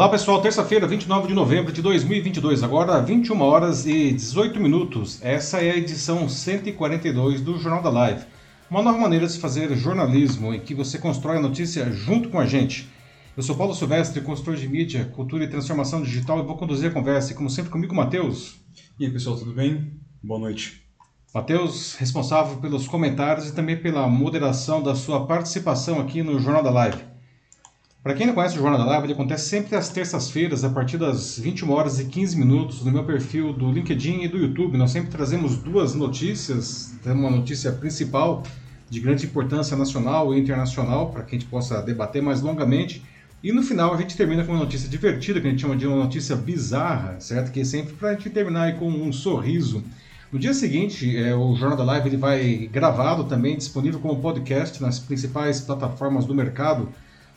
Olá pessoal, terça-feira, 29 de novembro de 2022, agora 21 horas e 18 minutos. Essa é a edição 142 do Jornal da Live. Uma nova maneira de se fazer jornalismo em que você constrói a notícia junto com a gente. Eu sou Paulo Silvestre, consultor de mídia, cultura e transformação digital e vou conduzir a conversa, como sempre comigo, Matheus. E aí pessoal, tudo bem? Boa noite. Matheus, responsável pelos comentários e também pela moderação da sua participação aqui no Jornal da Live. Para quem não conhece o Jornal da Live, ele acontece sempre às terças-feiras, a partir das 21 horas e 15 minutos, no meu perfil do LinkedIn e do YouTube. Nós sempre trazemos duas notícias, temos uma notícia principal de grande importância nacional e internacional, para que a gente possa debater mais longamente. E no final a gente termina com uma notícia divertida, que a gente chama de uma notícia bizarra, certo? Que é sempre para a gente terminar com um sorriso. No dia seguinte, é, o Jornal da Live ele vai gravado também, disponível como podcast nas principais plataformas do mercado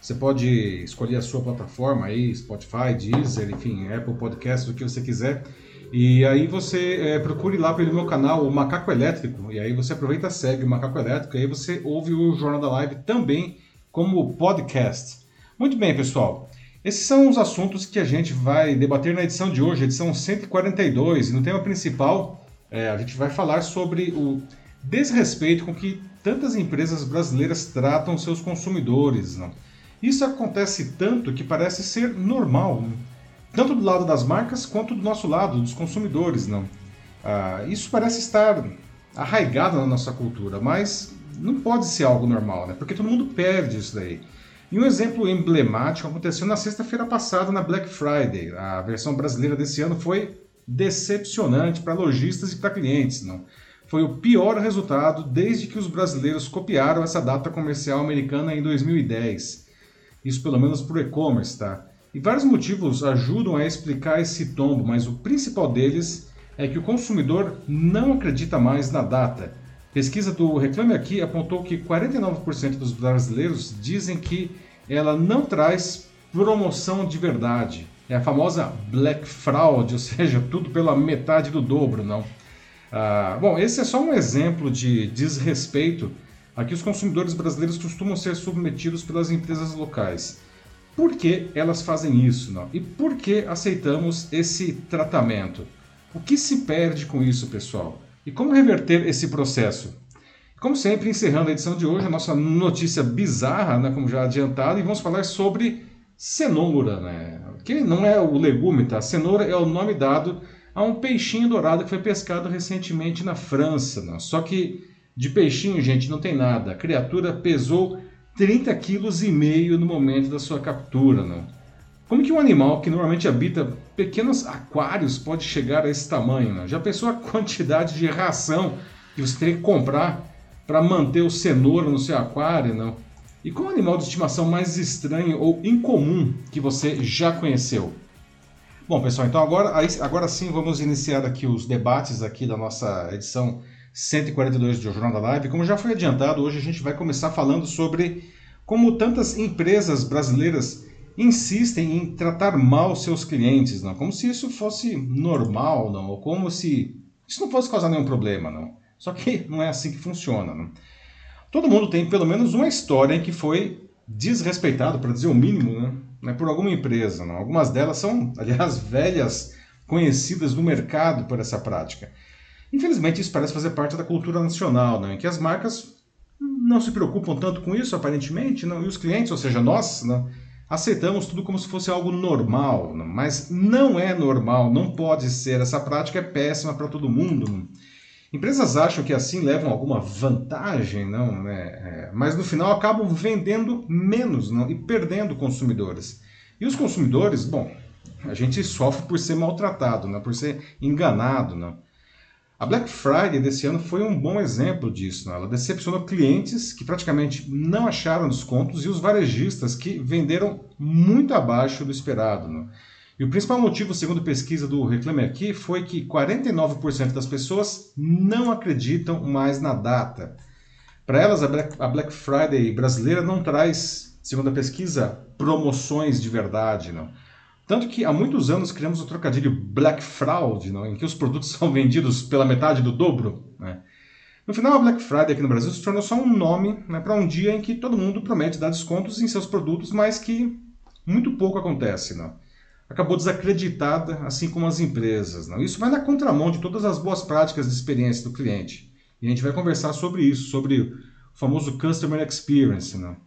você pode escolher a sua plataforma aí, Spotify, Deezer, enfim, Apple Podcasts, o que você quiser. E aí você é, procure lá pelo meu canal, o Macaco Elétrico, e aí você aproveita segue o Macaco Elétrico, e aí você ouve o Jornal da Live também como podcast. Muito bem, pessoal. Esses são os assuntos que a gente vai debater na edição de hoje, edição 142, e no tema principal é, a gente vai falar sobre o desrespeito com que tantas empresas brasileiras tratam seus consumidores. Não? Isso acontece tanto que parece ser normal, né? tanto do lado das marcas quanto do nosso lado, dos consumidores. Não? Ah, isso parece estar arraigado na nossa cultura, mas não pode ser algo normal, né? porque todo mundo perde isso daí. E um exemplo emblemático aconteceu na sexta-feira passada na Black Friday. A versão brasileira desse ano foi decepcionante para lojistas e para clientes. Não? Foi o pior resultado desde que os brasileiros copiaram essa data comercial americana em 2010. Isso pelo menos para o e-commerce, tá? E vários motivos ajudam a explicar esse tombo, mas o principal deles é que o consumidor não acredita mais na data. Pesquisa do Reclame Aqui apontou que 49% dos brasileiros dizem que ela não traz promoção de verdade. É a famosa Black Fraud, ou seja, tudo pela metade do dobro, não? Ah, bom, esse é só um exemplo de desrespeito Aqui os consumidores brasileiros costumam ser submetidos pelas empresas locais. Por que elas fazem isso? Não? E por que aceitamos esse tratamento? O que se perde com isso, pessoal? E como reverter esse processo? Como sempre, encerrando a edição de hoje, a nossa notícia bizarra, né, como já adiantado, e vamos falar sobre cenoura, né? Que não é o legume, tá? Cenoura é o nome dado a um peixinho dourado que foi pescado recentemente na França, né? Só que de peixinho, gente, não tem nada. A criatura pesou 30 quilos e meio no momento da sua captura? Como que um animal que normalmente habita pequenos aquários pode chegar a esse tamanho? Já pensou a quantidade de ração que você teria que comprar para manter o cenoura no seu aquário? Não? E qual animal de estimação mais estranho ou incomum que você já conheceu? Bom, pessoal, então agora, agora sim vamos iniciar aqui os debates aqui da nossa edição 142 do Jornal da Live. Como já foi adiantado, hoje a gente vai começar falando sobre como tantas empresas brasileiras insistem em tratar mal seus clientes, não? Como se isso fosse normal, não? Ou como se isso não fosse causar nenhum problema, não? Só que não é assim que funciona, não? Todo mundo tem pelo menos uma história em que foi desrespeitado, para dizer o mínimo, né? por alguma empresa. Não? Algumas delas são, aliás, velhas conhecidas no mercado por essa prática. Infelizmente, isso parece fazer parte da cultura nacional, né, em que as marcas não se preocupam tanto com isso, aparentemente, não, e os clientes, ou seja, nós, né, aceitamos tudo como se fosse algo normal, né, mas não é normal, não pode ser. Essa prática é péssima para todo mundo. Empresas acham que assim levam alguma vantagem, não, né? É, mas no final acabam vendendo menos não, e perdendo consumidores. E os consumidores, bom, a gente sofre por ser maltratado, né? por ser enganado. Não? A Black Friday desse ano foi um bom exemplo disso. Né? Ela decepcionou clientes que praticamente não acharam descontos e os varejistas que venderam muito abaixo do esperado. Né? E o principal motivo, segundo pesquisa do Reclame Aqui, foi que 49% das pessoas não acreditam mais na data. Para elas, a Black, Friday brasileira não traz, segundo a pesquisa, promoções de verdade. Não. Tanto que há muitos anos criamos o trocadilho Black Fraud, não? em que os produtos são vendidos pela metade do dobro. Né? No final, a Black Friday aqui no Brasil se tornou só um nome né, para um dia em que todo mundo promete dar descontos em seus produtos, mas que muito pouco acontece. Não? acabou desacreditada, assim como as empresas. Não? Isso vai na contramão de todas as boas práticas de experiência do cliente. E a gente vai conversar sobre isso, sobre o famoso Customer Experience. Não?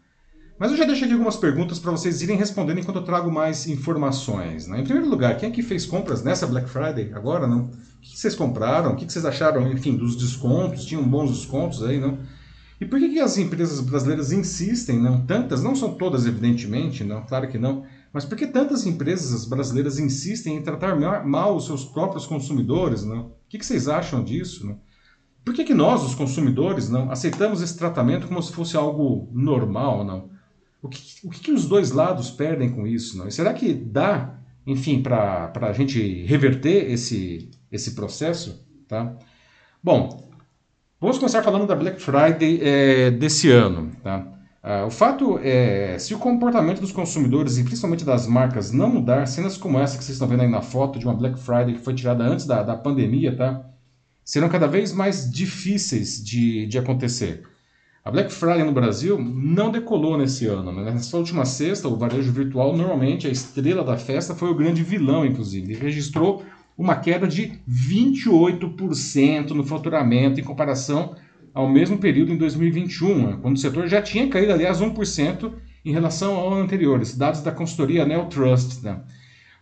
Mas eu já deixo aqui algumas perguntas para vocês irem respondendo enquanto eu trago mais informações. Né? Em primeiro lugar, quem é que fez compras nessa Black Friday agora? Não? O que vocês compraram? O que vocês acharam, enfim, dos descontos? Tinham bons descontos aí, não? E por que, que as empresas brasileiras insistem, não? Tantas, não são todas, evidentemente, não, claro que não, mas por que tantas empresas brasileiras insistem em tratar mal os seus próprios consumidores, não? O que, que vocês acham disso, não? Por que, que nós, os consumidores, não aceitamos esse tratamento como se fosse algo normal, não? O que, o que, os dois lados perdem com isso, não? E será que dá, enfim, para a gente reverter esse, esse processo, tá? Bom, Vamos começar falando da Black Friday é, desse ano. Tá? Ah, o fato é, se o comportamento dos consumidores e principalmente das marcas não mudar, cenas como essa que vocês estão vendo aí na foto de uma Black Friday que foi tirada antes da, da pandemia, tá? serão cada vez mais difíceis de, de acontecer. A Black Friday no Brasil não decolou nesse ano. Né? Nessa última sexta, o varejo virtual, normalmente a estrela da festa, foi o grande vilão, inclusive. Ele registrou uma queda de 28% no faturamento em comparação ao mesmo período em 2021, né, quando o setor já tinha caído, aliás, 1% em relação ao anterior. Esses dados da consultoria Neo Trust. Né?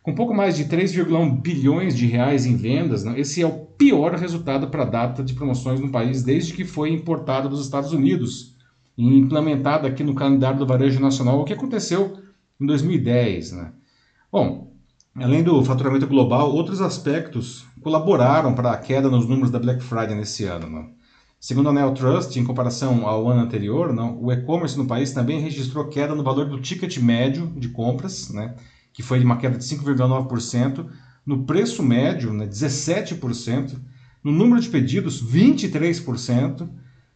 Com pouco mais de 3,1 bilhões de reais em vendas, né, esse é o pior resultado para a data de promoções no país desde que foi importado dos Estados Unidos e implementado aqui no calendário do varejo nacional, o que aconteceu em 2010. Né? Bom, Além do faturamento global, outros aspectos colaboraram para a queda nos números da Black Friday nesse ano. Não? Segundo a Neo Trust, em comparação ao ano anterior, não, o e-commerce no país também registrou queda no valor do ticket médio de compras, né, que foi uma queda de 5,9%, no preço médio, né, 17%, no número de pedidos, 23%,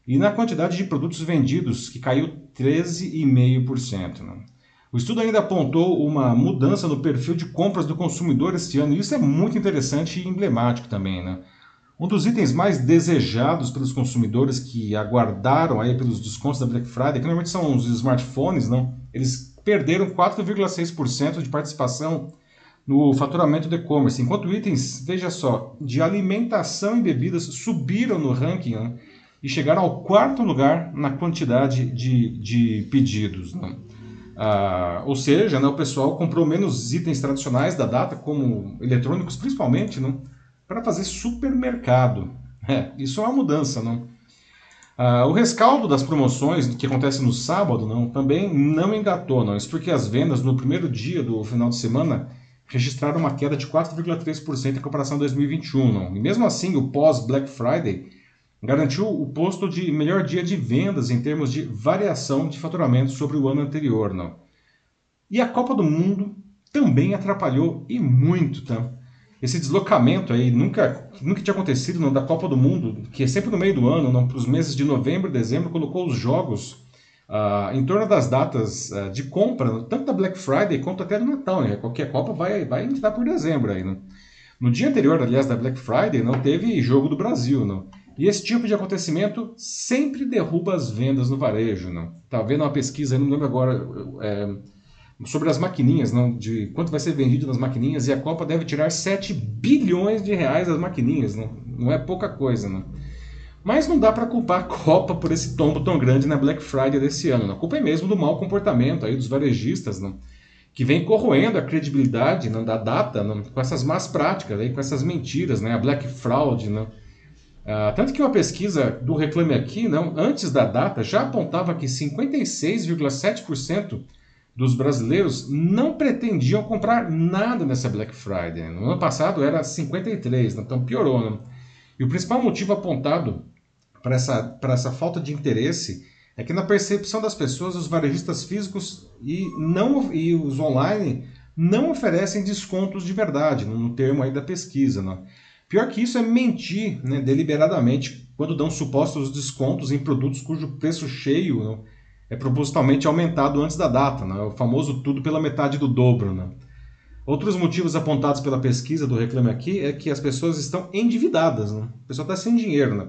e na quantidade de produtos vendidos, que caiu 13,5%. O estudo ainda apontou uma mudança no perfil de compras do consumidor este ano, e isso é muito interessante e emblemático também. Né? Um dos itens mais desejados pelos consumidores que aguardaram aí pelos descontos da Black Friday, que normalmente são os smartphones, não? eles perderam 4,6% de participação no faturamento do e-commerce, enquanto itens, veja só, de alimentação e bebidas subiram no ranking né? e chegaram ao quarto lugar na quantidade de, de pedidos. Não? Ah, ou seja, né, o pessoal comprou menos itens tradicionais da data, como eletrônicos principalmente, não? para fazer supermercado. É, isso é uma mudança. Não? Ah, o rescaldo das promoções que acontece no sábado não, também não engatou. Não? Isso porque as vendas no primeiro dia do final de semana registraram uma queda de 4,3% em comparação a 2021. Não? E mesmo assim, o pós-Black Friday garantiu o posto de melhor dia de vendas em termos de variação de faturamento sobre o ano anterior. Não? E a Copa do Mundo também atrapalhou e muito. Tá? Esse deslocamento aí nunca, nunca tinha acontecido não, da Copa do Mundo, que é sempre no meio do ano, para os meses de novembro e dezembro, colocou os jogos Uh, em torno das datas uh, de compra, tanto da Black Friday quanto até do Natal. Né? Qualquer Copa vai, vai entrar por dezembro. Aí, né? No dia anterior, aliás, da Black Friday, não teve jogo do Brasil. Não. E esse tipo de acontecimento sempre derruba as vendas no varejo. Não? Tá vendo uma pesquisa, não lembro agora, é, sobre as maquininhas, não, de quanto vai ser vendido nas maquininhas, e a Copa deve tirar 7 bilhões de reais das maquininhas. Não, não é pouca coisa. Não? Mas não dá para culpar a Copa por esse tombo tão grande na Black Friday desse ano. Não? A culpa é mesmo do mau comportamento aí dos varejistas, não? que vem corroendo a credibilidade não, da data não, com essas más práticas, aí, com essas mentiras, né, a Black Fraud. Não? Uh, tanto que uma pesquisa do Reclame Aqui, não, antes da data, já apontava que 56,7% dos brasileiros não pretendiam comprar nada nessa Black Friday. No ano passado era 53%, né? então piorou. Né? E o principal motivo apontado para essa, essa falta de interesse é que na percepção das pessoas, os varejistas físicos e, não, e os online não oferecem descontos de verdade, no termo aí da pesquisa. Né? Pior que isso é mentir né, deliberadamente quando dão supostos descontos em produtos cujo preço cheio né, é propositalmente aumentado antes da data, né, o famoso tudo pela metade do dobro. Né. Outros motivos apontados pela pesquisa do Reclame Aqui é que as pessoas estão endividadas. Né. Pessoal está sem dinheiro, né,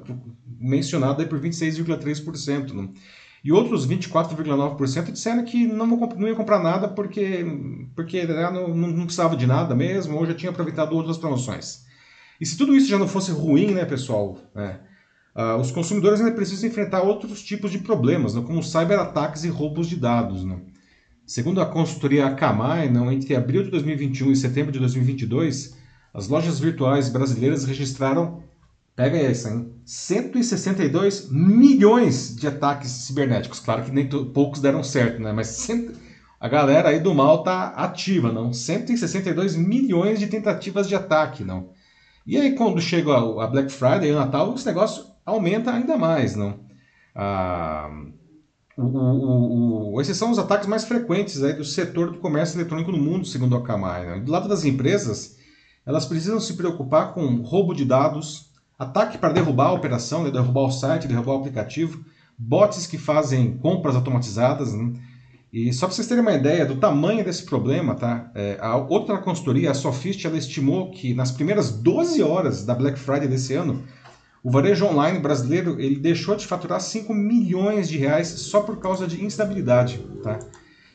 mencionado aí por 26,3%. Né. E outros 24,9% disseram que não, não ia comprar nada porque, porque né, não, não, precisava de nada mesmo, ou já tinha aproveitado outras promoções. E se tudo isso já não fosse ruim, né, pessoal, né, uh, os consumidores ainda precisam enfrentar outros tipos de problemas, né, como cyberataques e roubos de dados. Né. Segundo a consultoria Akamai, não, entre abril de 2021 e setembro de 2022, as lojas virtuais brasileiras registraram Pega essa, hein? 162 milhões de ataques cibernéticos. Claro que nem poucos deram certo, né? Mas cento... a galera aí do mal tá ativa, não? 162 milhões de tentativas de ataque, não? E aí quando chega a Black Friday e o Natal, esse negócio aumenta ainda mais, não? Ah, o, o, o, esses são os ataques mais frequentes aí do setor do comércio eletrônico no mundo, segundo a Akamai. Né? Do lado das empresas, elas precisam se preocupar com roubo de dados, Ataque para derrubar a operação, né? derrubar o site, derrubar o aplicativo, bots que fazem compras automatizadas. Né? E só para vocês terem uma ideia do tamanho desse problema, tá? É, a outra consultoria, a Sofist, ela estimou que nas primeiras 12 horas da Black Friday desse ano, o varejo online brasileiro ele deixou de faturar 5 milhões de reais só por causa de instabilidade. Tá?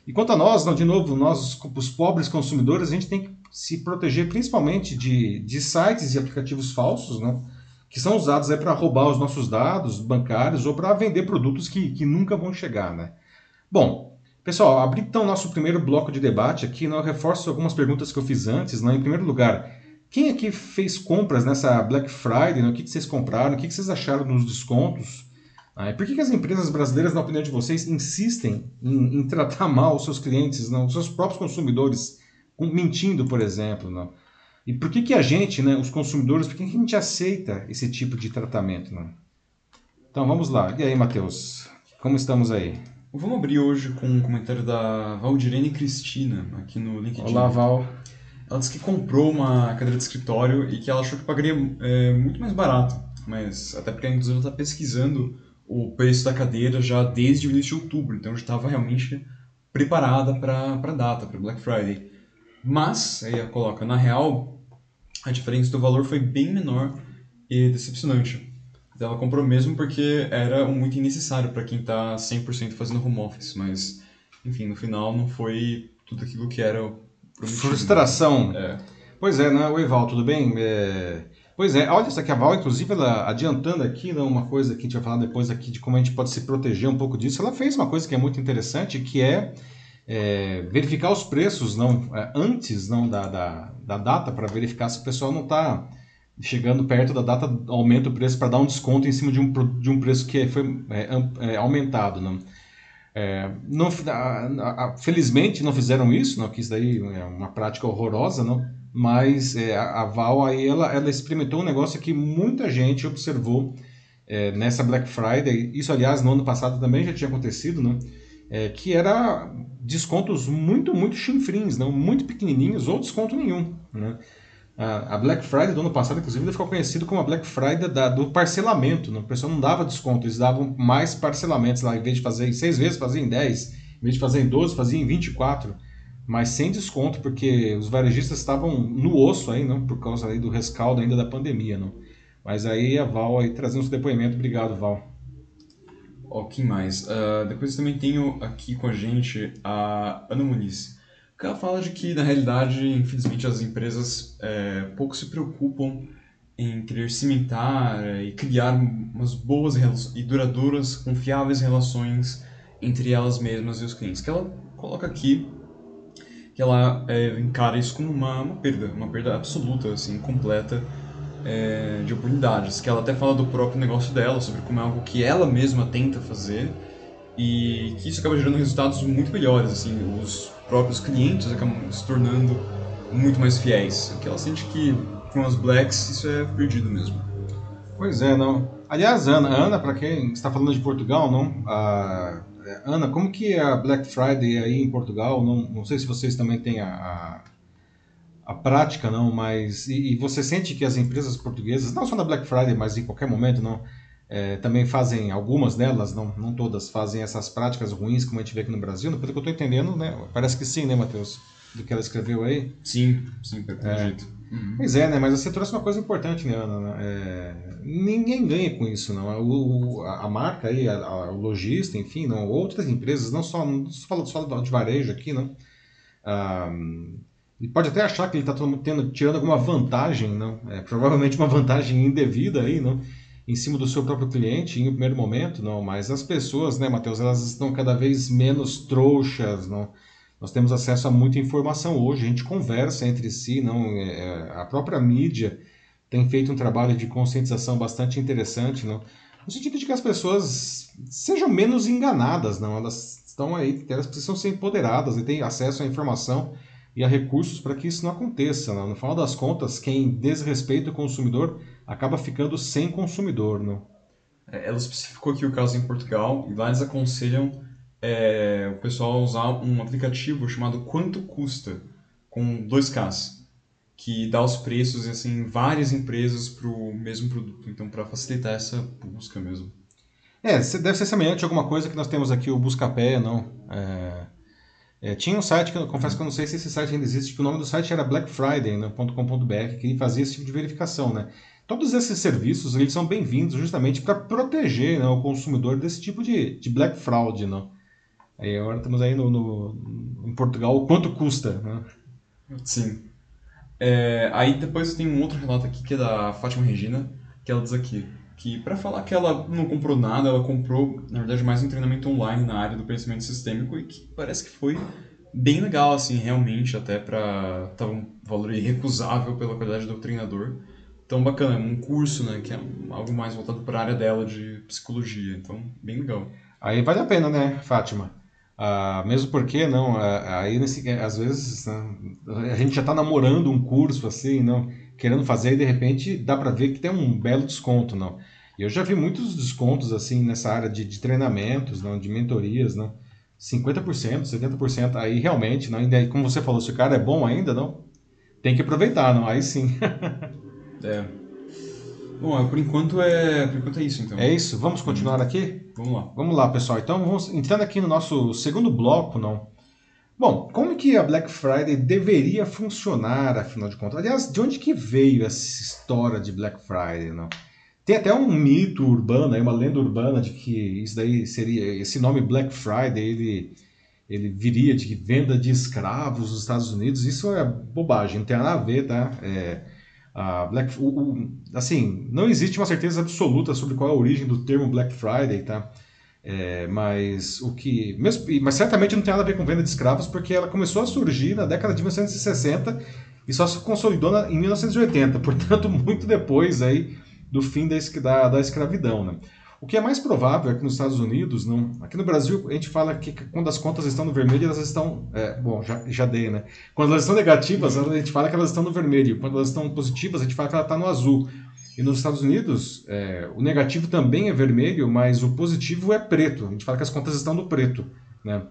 E quanto a nós, não, de novo, nós, os pobres consumidores, a gente tem que se proteger principalmente de, de sites e aplicativos falsos, né? que são usados para roubar os nossos dados bancários ou para vender produtos que, que nunca vão chegar. Né? Bom, pessoal, abri então nosso primeiro bloco de debate aqui. Né? Eu reforço algumas perguntas que eu fiz antes. Né? Em primeiro lugar, quem aqui fez compras nessa Black Friday? Né? O que, que vocês compraram? O que, que vocês acharam dos descontos? Ah, por que, que as empresas brasileiras, na opinião de vocês, insistem em, em tratar mal os seus clientes, não, os seus próprios consumidores, mentindo, por exemplo? Não? E por que, que a gente, né, os consumidores, por que, que a gente aceita esse tipo de tratamento? Né? Então vamos lá. E aí, Matheus? Como estamos aí? Vamos abrir hoje com um comentário da Valdirene Cristina, aqui no LinkedIn. Olá, Val. Ela disse que comprou uma cadeira de escritório e que ela achou que pagaria é, muito mais barato. Mas até porque a ela está pesquisando o preço da cadeira já desde o início de outubro, então já estava realmente preparada para a data, para Black Friday. Mas, aí ela coloca, na real, a diferença do valor foi bem menor e decepcionante. Ela comprou mesmo porque era muito necessário para quem está 100% fazendo home office, mas enfim, no final não foi tudo aquilo que era prometido. Frustração. É. Pois é, né? Oi, Val, tudo bem? É... Pois é, olha, isso aqui a Val, inclusive, ela adiantando aqui, né, uma coisa que a gente vai falar depois aqui de como a gente pode se proteger um pouco disso, ela fez uma coisa que é muito interessante, que é é, verificar os preços não é, antes não da, da, da data para verificar se o pessoal não está chegando perto da data aumenta o preço para dar um desconto em cima de um, de um preço que foi é, é aumentado não é, não a, a, felizmente não fizeram isso não que isso daí é uma prática horrorosa não mas é, a Val aí ela, ela experimentou um negócio que muita gente observou nessa Black Friday isso aliás no ano passado também já tinha acontecido não é, que era descontos muito, muito chinfrins, não? muito pequenininhos ou desconto nenhum. Né? A, Black Friday do ano passado, inclusive, ficou conhecido como a Black Friday da, do parcelamento. Né? O pessoal não dava desconto, eles davam mais parcelamentos lá. Em vez de fazer em seis vezes, fazia em 10. Em vez de fazer em 12, fazia em 24. Mas sem desconto, porque os varejistas estavam no osso aí, não? por causa aí do rescaldo ainda da pandemia. Não? Mas aí a Val aí trazendo seu depoimento. Obrigado, Val. Ó, quem mais? Uh, depois também tenho aqui com a gente a Ana Muniz. Ela fala de que, na realidade, infelizmente, as empresas é, pouco se preocupam em querer cimentar e criar umas boas e duradouras, confiáveis relações entre elas mesmas e os clientes. Que ela coloca aqui que ela é, encara isso como uma, uma perda, uma perda absoluta, assim, completa é, de oportunidades, que ela até fala do próprio negócio dela, sobre como é algo que ela mesma tenta fazer e que isso acaba gerando resultados muito melhores, assim, os próprios clientes acabam se tornando muito mais fiéis, que ela sente que com as blacks isso é perdido mesmo. Pois é, não. Aliás, Ana, Ana para quem está falando de Portugal, não, a, Ana, como que é a Black Friday aí em Portugal? Não, não sei se vocês também têm a, a a prática, não, mas e, e, você sente que as empresas portuguesas, não só na Black Friday, mas em qualquer momento, não, é, também fazem algumas delas, não, não todas, fazem essas práticas ruins como a gente vê aqui no Brasil. Pelo que eu estou entendendo, né, parece que sim, né, Matheus, do que ela escreveu aí. Sim, sim, pelo é, jeito. Uhum. Pois é, né? Mas você trouxe uma coisa importante, né, Ana? É... Ninguém ganha com isso, não. O, a, marca aí, a, a, o lojista, enfim, não. Outras empresas, não só, não falo só de varejo aqui, não. Ah, e pode até achar que ele está tendo, tirando alguma vantagem, não? É, provavelmente uma vantagem indevida aí, não? Em cima do seu próprio cliente, em um primeiro momento, não. Mas as pessoas, né, Matheus, elas estão cada vez menos trouxas, não? Nós temos acesso a muita informação hoje, a gente conversa entre si, não? É, é, a própria mídia tem feito um trabalho de conscientização bastante interessante, não? No sentido de que as pessoas sejam menos enganadas, não? Elas estão aí, elas precisam ser empoderadas e têm acesso à informação e a recursos para que isso não aconteça. Não? No final das contas, quem desrespeita o consumidor acaba ficando sem consumidor. Não? É, ela especificou aqui o caso em Portugal e lá eles aconselham é, o pessoal a usar um aplicativo chamado Quanto Custa, com dois Ks, que dá os preços assim, várias empresas para o mesmo produto. Então, para facilitar essa busca mesmo. É, deve ser semelhante a alguma coisa que nós temos aqui, o Buscapé, não? É é, tinha um site que eu confesso que eu não sei se esse site ainda existe, que o nome do site era blackfriday.com.br, né, que fazia esse tipo de verificação, né? Todos esses serviços eles são bem-vindos justamente para proteger né, o consumidor desse tipo de, de black fraud, né? Aí agora estamos aí no, no, em Portugal, o quanto custa, né? Sim. É, aí depois tem um outro relato aqui que é da Fátima Regina, que ela diz aqui que para falar que ela não comprou nada, ela comprou, na verdade, mais um treinamento online na área do pensamento sistêmico e que parece que foi bem legal, assim, realmente, até para tá um valor irrecusável pela qualidade do treinador. Então, bacana, é um curso, né, que é algo mais voltado para a área dela de psicologia, então, bem legal. Aí vale a pena, né, Fátima? Ah, mesmo porque, não, ah, aí nesse, às vezes né, a gente já está namorando um curso assim, não querendo fazer e de repente dá para ver que tem um belo desconto, não. Eu já vi muitos descontos assim nessa área de, de treinamentos, não, de mentorias, não. 50%, 70%, aí realmente, não, ainda como você falou, se o cara é bom ainda, não, tem que aproveitar, não, aí sim. é. Bom, por enquanto é, por enquanto é isso, então. É isso, vamos continuar aqui? Vamos lá. Vamos lá, pessoal. Então, vamos entrando aqui no nosso segundo bloco, não. Bom, como que a Black Friday deveria funcionar, afinal de contas? Aliás, de onde que veio essa história de Black Friday, não? Tem até um mito urbano, uma lenda urbana de que isso daí seria esse nome Black Friday, ele ele viria de venda de escravos nos Estados Unidos. Isso é bobagem, não tem nada a ver, tá? É, Black, o, o, assim, não existe uma certeza absoluta sobre qual é a origem do termo Black Friday, tá? É, mas o que. Mesmo, mas certamente não tem nada a ver com venda de escravos, porque ela começou a surgir na década de 1960 e só se consolidou na, em 1980, portanto, muito depois aí do fim da, da, da escravidão. Né? O que é mais provável é que nos Estados Unidos, não, aqui no Brasil, a gente fala que quando as contas estão no vermelho, elas estão. É, bom, já, já dei, né? Quando elas estão negativas, a gente fala que elas estão no vermelho. Quando elas estão positivas, a gente fala que ela está no azul. E nos Estados Unidos, é, o negativo também é vermelho, mas o positivo é preto. A gente fala que as contas estão no preto. Né?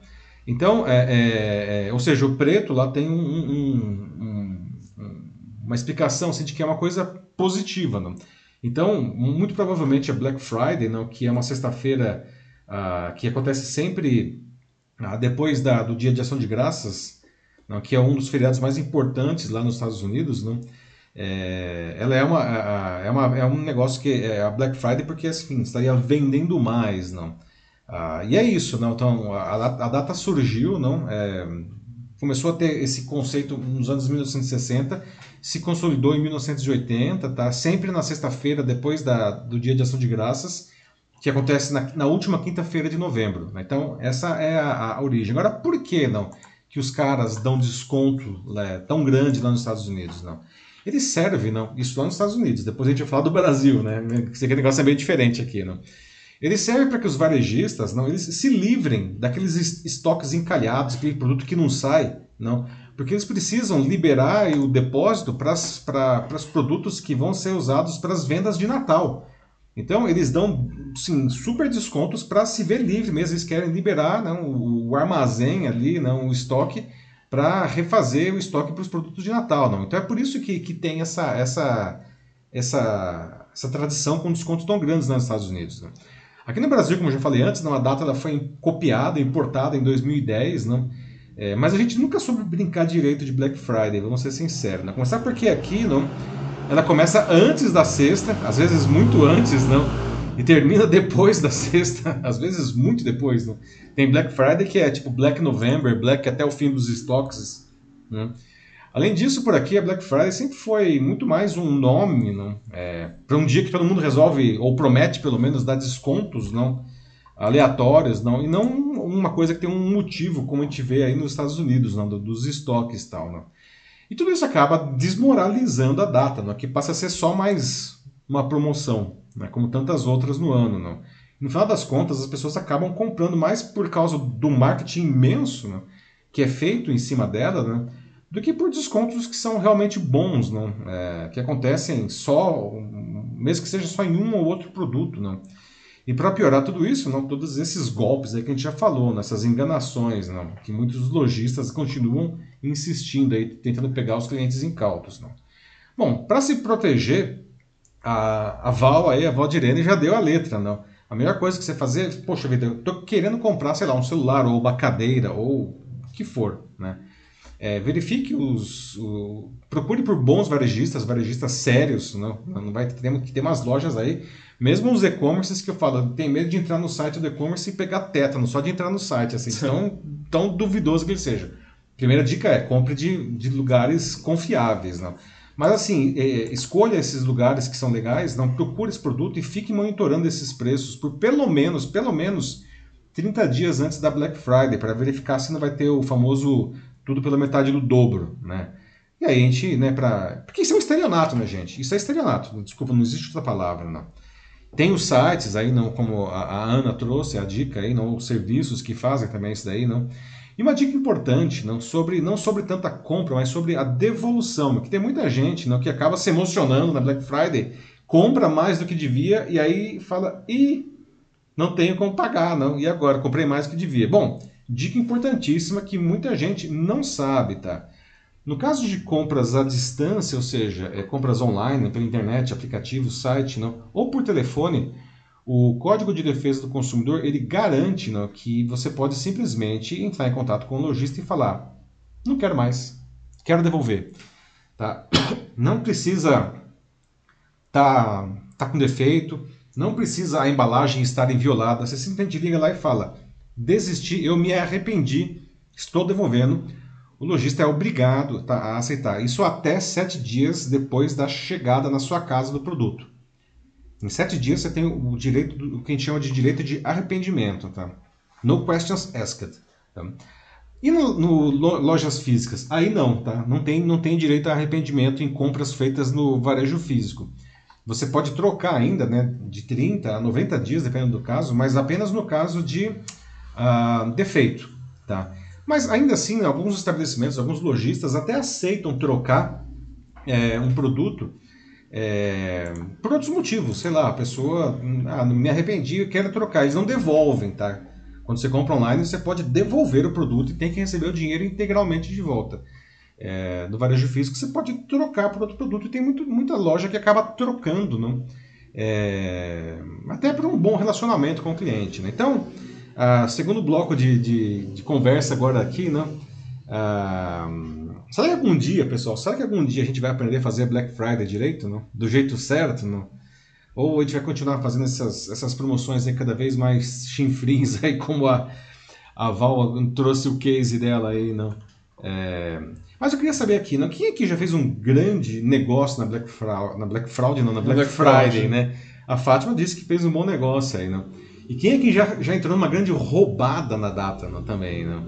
Então, é, é, é ou seja, o preto lá tem um, um, um, uma explicação assim, de que é uma coisa positiva. Né? Então, muito provavelmente a Black Friday, não, que é uma sexta-feira uh, que acontece sempre uh, depois da, do Dia de Ação de Graças, não, que é um dos feriados mais importantes lá nos Estados Unidos, não, é, ela é, uma, é, uma, é um negócio que é a Black Friday porque assim, estaria vendendo mais, não? Ah, e é isso, não? Então a, a data surgiu, não? É, começou a ter esse conceito nos anos 1960, se consolidou em 1980, tá? Sempre na sexta-feira depois da, do Dia de Ação de Graças, que acontece na, na última quinta-feira de novembro. Né? Então essa é a, a, origem. Agora por que não? Que os caras dão desconto né, tão grande lá nos Estados Unidos, não? ele serve, não, isso lá nos Estados Unidos, depois a gente vai falar do Brasil, né, esse negócio é bem diferente aqui, não. Ele serve para que os varejistas, não, eles se livrem daqueles estoques encalhados, aquele produto que não sai, não, porque eles precisam liberar o depósito para os produtos que vão ser usados para as vendas de Natal. Então, eles dão sim, super descontos para se ver livre mesmo. Eles querem liberar não, o armazém ali, não, o estoque, para refazer o estoque para os produtos de Natal. Não. Então é por isso que, que tem essa, essa, essa, essa tradição com descontos tão grandes nos Estados Unidos. Né? Aqui no Brasil, como eu já falei antes, não, a data ela foi copiada, importada em 2010. Não? É, mas a gente nunca soube brincar direito de Black Friday, vamos ser sinceros. Né? Começar porque aqui não, ela começa antes da sexta, às vezes muito antes, não, e termina depois da sexta, às vezes muito depois. Não. Tem Black Friday que é tipo Black November, Black até o fim dos estoques. Né? Além disso, por aqui a Black Friday sempre foi muito mais um nome não? É, para um dia que todo mundo resolve, ou promete pelo menos, dar descontos não aleatórios, não, e não uma coisa que tem um motivo, como a gente vê aí nos Estados Unidos, não, dos estoques e tal. Não. E tudo isso acaba desmoralizando a data, não, que passa a ser só mais uma promoção, né, como tantas outras no ano. Não. No final das contas, as pessoas acabam comprando mais por causa do marketing imenso não, que é feito em cima dela, né, do que por descontos que são realmente bons, não? É, que acontecem só, mesmo que seja só em um ou outro produto. Não? E para piorar tudo isso, não, todos esses golpes aí que a gente já falou, nessas enganações, não, que muitos lojistas continuam insistindo aí, tentando pegar os clientes incautos. Não. Bom, para se proteger, a, a Val aí, a Val Direne já deu a letra, não. A melhor coisa que você fazer, poxa vida, eu tô querendo comprar, sei lá, um celular ou uma cadeira ou o que for, né? É, verifique os. O, procure por bons varejistas, varejistas sérios. Não, não vai ter que ter umas lojas aí. Mesmo os e-commerces que eu falo, tem medo de entrar no site do e-commerce e pegar tétano, só de entrar no site, assim, tão, tão duvidoso que ele seja. Primeira dica é compre de, de lugares confiáveis. Não? Mas assim, é, escolha esses lugares que são legais, não procure esse produto e fique monitorando esses preços por pelo menos, pelo menos 30 dias antes da Black Friday, para verificar se não vai ter o famoso tudo pela metade do dobro, né? E aí a gente, né, pra... Porque isso é um estelionato, né, gente? Isso é estelionato. Desculpa, não existe outra palavra, não. Tem os sites aí, não, como a, Ana trouxe a dica aí, não, os serviços que fazem também isso daí, não. E uma dica importante, não sobre não sobre tanta compra, mas sobre a devolução, que tem muita gente, não, que acaba se emocionando na Black Friday, compra mais do que devia e aí fala: "E não tenho como pagar, não. E agora comprei mais do que devia". Bom, Dica importantíssima que muita gente não sabe, tá? No caso de compras à distância, ou seja, é, compras online, pela internet, aplicativo, site, não, ou por telefone, o Código de Defesa do Consumidor ele garante não, que você pode simplesmente entrar em contato com o lojista e falar: não quero mais, quero devolver. Tá? Não precisa tá, tá com defeito, não precisa a embalagem estar inviolada, você simplesmente liga lá e fala: desisti, eu me arrependi, estou devolvendo. O lojista é obrigado tá, a aceitar. Isso até sete dias depois da chegada na sua casa do produto. Em sete dias você tem o direito, o que a gente chama de direito de arrependimento. Tá? No questions asked. Tá? E no, no, lojas físicas? Aí não, tá? Não tem, não tem direito a arrependimento em compras feitas no varejo físico. Você pode trocar ainda, né, de 30 a 90 dias, dependendo do caso, mas apenas no caso de uh, defeito. Tá? Mas ainda assim, alguns estabelecimentos, alguns lojistas até aceitam trocar é, um produto é, por outros motivos. Sei lá, a pessoa, ah, me arrependi, eu quero trocar. Eles não devolvem, tá? Quando você compra online, você pode devolver o produto e tem que receber o dinheiro integralmente de volta. É, no varejo físico, você pode trocar por outro produto e tem muito, muita loja que acaba trocando, não? É, até por um bom relacionamento com o cliente. Né? Então, ah, segundo bloco de, de, de, conversa agora aqui, né? Ah, será que algum dia, pessoal, será que algum dia a gente vai aprender a fazer Black Friday direito, não? do jeito certo? Não? Ou a gente vai continuar fazendo essas, essas promoções aí cada vez mais chinfrins, aí, como a, a Val trouxe o case dela aí, não? É... Mas eu queria saber aqui, não? quem aqui já fez um grande negócio na Black Fraud, na Black Fraud, não, na Black, Black Friday, Friday, né? A Fátima disse que fez um bom negócio aí, não? E quem aqui já, já entrou numa grande roubada na data não, também, não?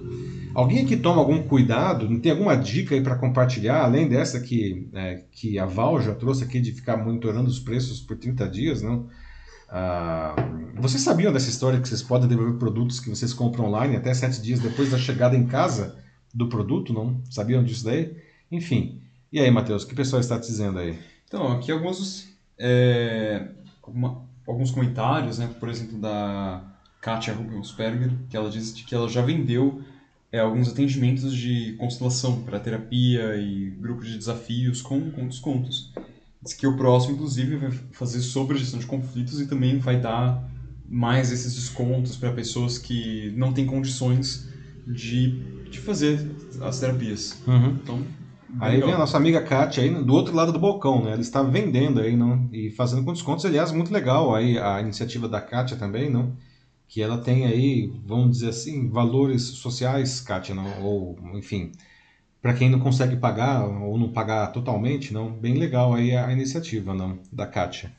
Alguém aqui toma algum cuidado? Não tem alguma dica aí para compartilhar, além dessa que, é, que a Val já trouxe aqui de ficar monitorando os preços por 30 dias, não? Ah, vocês sabiam dessa história que vocês podem devolver produtos que vocês compram online até 7 dias depois da chegada em casa do produto, não? Sabiam disso daí? Enfim. E aí, Matheus, o que o pessoal está te dizendo aí? Então, aqui alguns... É, uma, alguns comentários, né? Por exemplo, da Katia Ruckelsperger, que ela diz que ela já vendeu é, alguns atendimentos de constelação para terapia e grupo de desafios com, com descontos. Diz que o próximo, inclusive, vai fazer sobre gestão de conflitos e também vai dar mais esses descontos para pessoas que não têm condições de de fazer as terapias. Uhum. Então, Aí vem a nossa amiga Kátia aí do outro lado do balcão, né? Ela está vendendo aí, não? E fazendo com descontos. Aliás, muito legal aí a iniciativa da Kátia também, não? Que ela tem aí, vamos dizer assim, valores sociais, Kátia, não? Ou, enfim, para quem não consegue pagar ou não pagar totalmente, não? Bem legal aí a iniciativa, não? Da Kátia.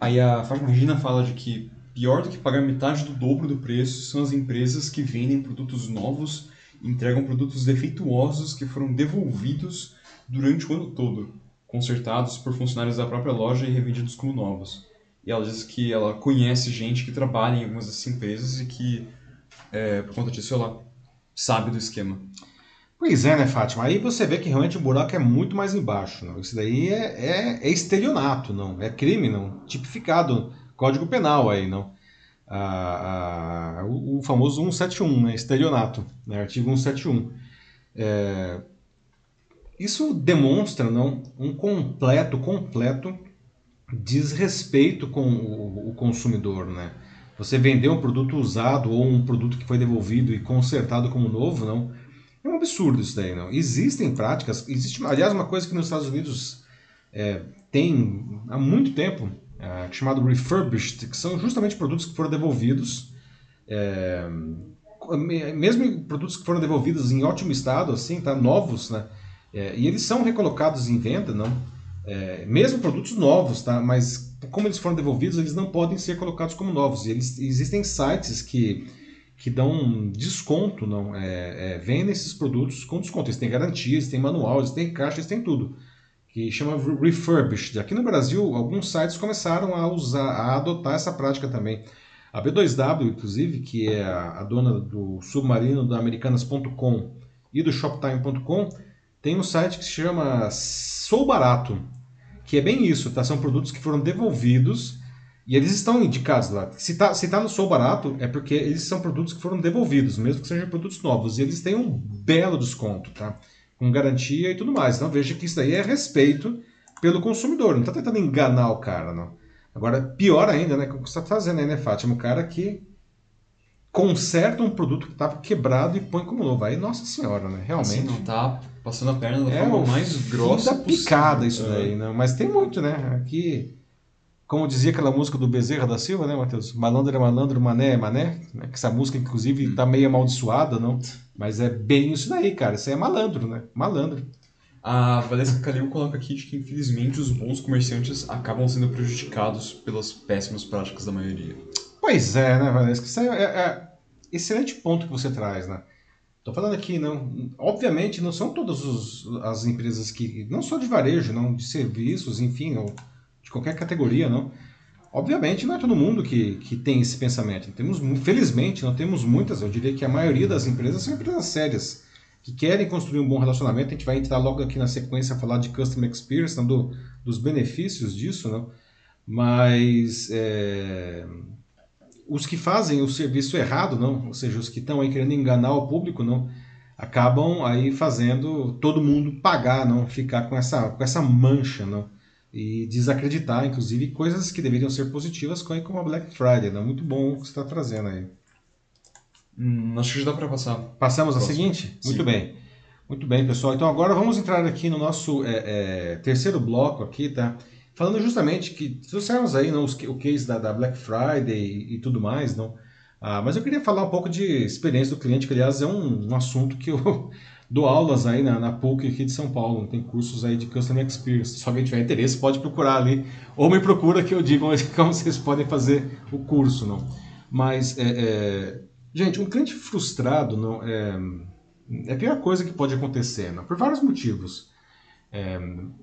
Aí a Farmagina fala de que pior do que pagar metade do dobro do preço são as empresas que vendem produtos novos entregam produtos defeituosos que foram devolvidos durante o ano todo, consertados por funcionários da própria loja e revendidos como novos. E ela diz que ela conhece gente que trabalha em algumas dessas empresas e que, é, por conta disso, ela sabe do esquema. Pois é, né, Fátima? Aí você vê que realmente o buraco é muito mais embaixo. Não? Isso daí é, é, é estelionato, não? É crime, não? Tipificado, Código Penal aí, não? Ah, o, o famoso 171, né? Estelionato, né? Artigo 171. É, isso demonstra, não, um completo, completo desrespeito com o, o consumidor, né? Você vender um produto usado ou um produto que foi devolvido e consertado como novo, não? É um absurdo isso daí, não. Existem práticas, existe, aliás, uma coisa que nos Estados Unidos é, tem há muito tempo, é, chamado refurbished, que são justamente produtos que foram devolvidos, é, mesmo produtos que foram devolvidos em ótimo estado, assim, tá, novos, né? É, e eles são recolocados em venda, não? É, mesmo produtos novos, tá? Mas como eles foram devolvidos, eles não podem ser colocados como novos. E eles, existem sites que que dão desconto, não é, é, vendem esses produtos com desconto. Eles têm garantia, eles têm manual, eles têm caixa, eles têm tudo. Que chama refurbished. Aqui no Brasil, alguns sites começaram a usar, a adotar essa prática também. A B2W, inclusive, que é a, dona do submarino da Americanas.com e do Shoptime.com, tem um site que se chama Sou Barato, que é bem isso, tá? São produtos que foram devolvidos e eles estão indicados lá. Se tá, se tá no Sou Barato, é porque eles são produtos que foram devolvidos, mesmo que sejam produtos novos. E eles têm um belo desconto, tá? Com garantia e tudo mais. Então veja que isso daí é respeito pelo consumidor. Não está tentando enganar o cara, não. Agora, pior ainda, né? O que você está fazendo aí, né, Fátima? O cara que conserta um produto que estava quebrado e põe como novo. Aí, nossa senhora, né? Realmente. Assim, não tá passando a perna da é forma mais grossa da picada possível. isso É. daí, né? Mas tem muito, né? Aqui, como dizia aquela música do Bezerra da Silva, né, Matheus? Malandro é malandro, mané é mané. Né? Que essa música, inclusive, tá meio amaldiçoada, não? Mas é bem isso daí, cara. Isso é malandro, né? Malandro. A Valesca Calil coloca aqui de que, infelizmente, os bons comerciantes acabam sendo prejudicados pelas péssimas práticas da maioria. Pois é, né, Valesca? Isso é, é, é excelente ponto que você traz, né? Tô falando aqui, não. Obviamente, não são todas os- as empresas que. Não só de varejo, não, de serviços, enfim, ou de qualquer categoria, não. Obviamente, não é todo mundo que, que tem esse pensamento. Temos, felizmente, não temos muitas, eu diria que a maioria das empresas são empresas sérias, que querem construir um bom relacionamento. A gente vai entrar logo aqui na sequência a falar de Customer Experience, não, do, dos benefícios disso, não. Mas. é, os que fazem o serviço errado, não, ou seja, os que estão aí querendo enganar o público, não, acabam aí fazendo todo mundo pagar, não, ficar com essa, com essa mancha, não, e desacreditar, inclusive, coisas que deveriam ser positivas, como a Black Friday, não, muito bom o que você está trazendo aí. Hum, acho que já dá pra passar. Passamos a seguinte? Sim. Muito bem. Muito bem, pessoal. Então agora vamos entrar aqui no nosso é, é, terceiro bloco aqui, tá? Falando justamente que trouxemos aí não, os, o case da, da Black Friday e, e tudo mais, não? Ah, mas eu queria falar um pouco de experiência do cliente, que aliás é um, um assunto que eu dou aulas aí na, na PUC aqui de São Paulo. Tem cursos aí de Customer Experience. Se alguém tiver interesse, pode procurar ali. Ou me procura que eu digo como vocês podem fazer o curso, não? Mas, é, é, gente, um cliente frustrado não é, é a pior coisa que pode acontecer, não? por vários motivos. É,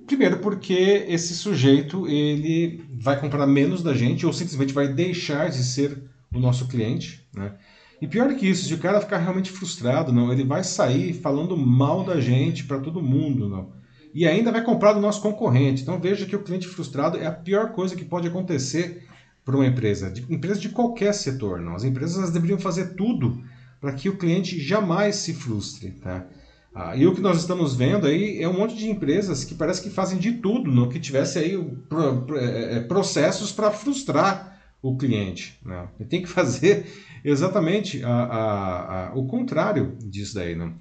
primeiro porque esse sujeito ele vai comprar menos da gente ou simplesmente vai deixar de ser o nosso cliente, né? E pior que isso, o cara ficar realmente frustrado, não, ele vai sair falando mal da gente para todo mundo, não. E ainda vai comprar do nosso concorrente. Então veja que o cliente frustrado é a pior coisa que pode acontecer para uma empresa, de, empresa de qualquer setor, não. As empresas deveriam fazer tudo para que o cliente jamais se frustre, tá? Ah, e o que nós estamos vendo aí é um monte de empresas que parece que fazem de tudo, no que tivesse aí é, é, processos para frustrar o cliente. Né? Ele tem que fazer exatamente a, a, a, o contrário disso daí. Né?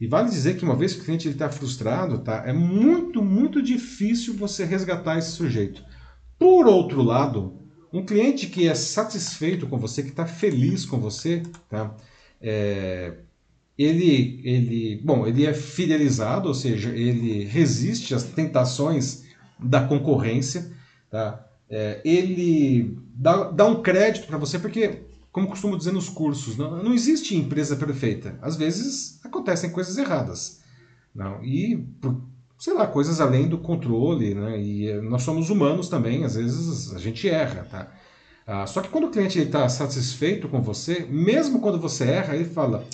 E vale dizer que uma vez que o cliente está frustrado, tá, é muito, muito difícil você resgatar esse sujeito. Por outro lado, um cliente que é satisfeito com você, que está feliz com você, tá, é, ele, ele, bom, ele é fidelizado, ou seja, ele resiste às tentações da concorrência, tá? É, ele dá, dá um crédito para você, porque, como costumo dizer nos cursos, não, não existe empresa perfeita. Às vezes acontecem coisas erradas. Não, e, por, sei lá, coisas além do controle, né? E eh, nós somos humanos também, às vezes a gente erra, tá? Ah, só que quando o cliente está satisfeito com você, mesmo quando você erra, ele fala: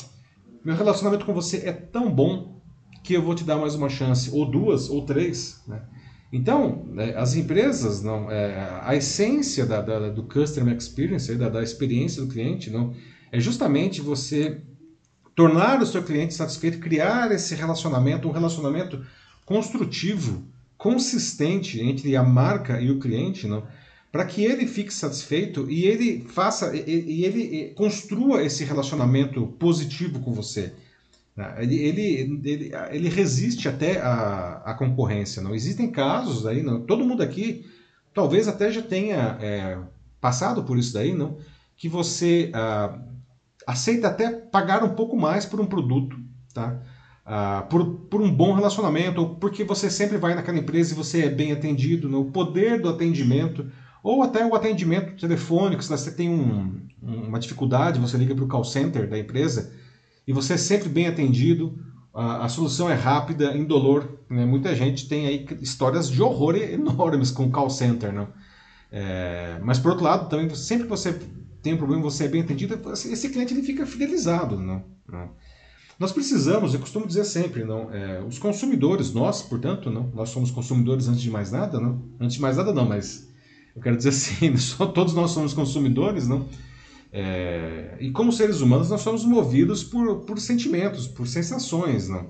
meu relacionamento com você é tão bom que eu vou te dar mais uma chance, ou duas, ou três, né? Então, né, as empresas, não, é, a essência da, da, do customer experience, da, da experiência do cliente, não, é justamente você tornar o seu cliente satisfeito, criar esse relacionamento, um relacionamento construtivo, consistente entre a marca e o cliente, não, para que ele fique satisfeito e ele faça e, e ele construa esse relacionamento positivo com você. Né? Ele, ele, ele, ele resiste até a concorrência. Não existem casos aí, não. Todo mundo aqui talvez até já tenha é, passado por isso daí, não? Que você ah, aceita até pagar um pouco mais por um produto, tá? Ah, por, por um bom relacionamento, ou porque você sempre vai naquela empresa e você é bem atendido, no poder do atendimento, ou até o atendimento telefônico, se você tem um, uma dificuldade, você liga para o call center da empresa e você é sempre bem atendido, a, a solução é rápida, indolor. Né? Muita gente tem aí histórias de horror enormes com call center. Não? É, mas por outro lado, também sempre que você tem um problema, você é bem atendido, esse cliente ele fica fidelizado. Não? não. Nós precisamos, eu costumo dizer sempre, não, é, os consumidores, nós, portanto, não, nós somos consumidores antes de mais nada, não, antes de mais nada não, mas eu quero dizer assim, só, todos nós somos consumidores, não? É, e como seres humanos, nós somos movidos por, por sentimentos, por sensações, não?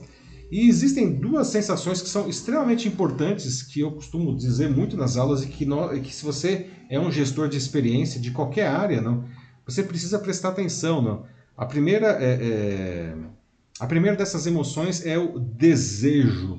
E existem duas sensações que são extremamente importantes, que eu costumo dizer muito nas aulas, e que, nós, que se você é um gestor de experiência de qualquer área, não, você precisa prestar atenção. Não? A, primeira é, é, a primeira dessas emoções é o desejo,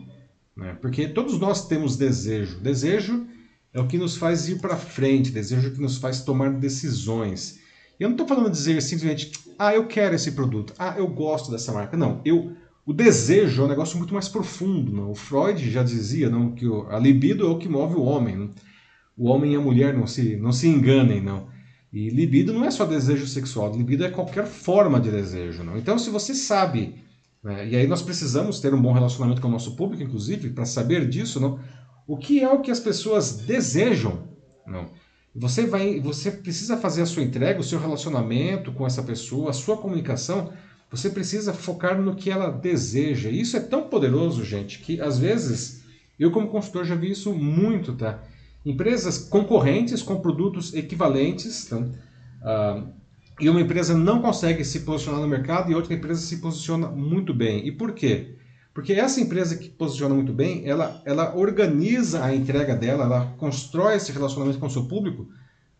né? porque todos nós temos desejo. Desejo é o que nos faz ir para frente, desejo que nos faz tomar decisões. Eu não estou falando dizer simplesmente, ah, eu quero esse produto, ah, eu gosto dessa marca. Não, eu, o desejo é um negócio muito mais profundo. Não? O Freud já dizia não, que a libido é o que move o homem. Não? O homem e a mulher não se, não se enganem, não. E libido não é só desejo sexual, libido é qualquer forma de desejo. Não? Então, se você sabe, né, e aí nós precisamos ter um bom relacionamento com o nosso público, inclusive, para saber disso, não? O que é o que as pessoas desejam? Não. Você vai, você precisa fazer a sua entrega, o seu relacionamento com essa pessoa, a sua comunicação. Você precisa focar no que ela deseja. Isso é tão poderoso, gente, que às vezes eu como consultor já vi isso muito, tá? Empresas concorrentes com produtos equivalentes, tá? Uh, e uma empresa não consegue se posicionar no mercado e outra empresa se posiciona muito bem. E por quê? Porque essa empresa que posiciona muito bem, ela, ela organiza a entrega dela, ela constrói esse relacionamento com o seu público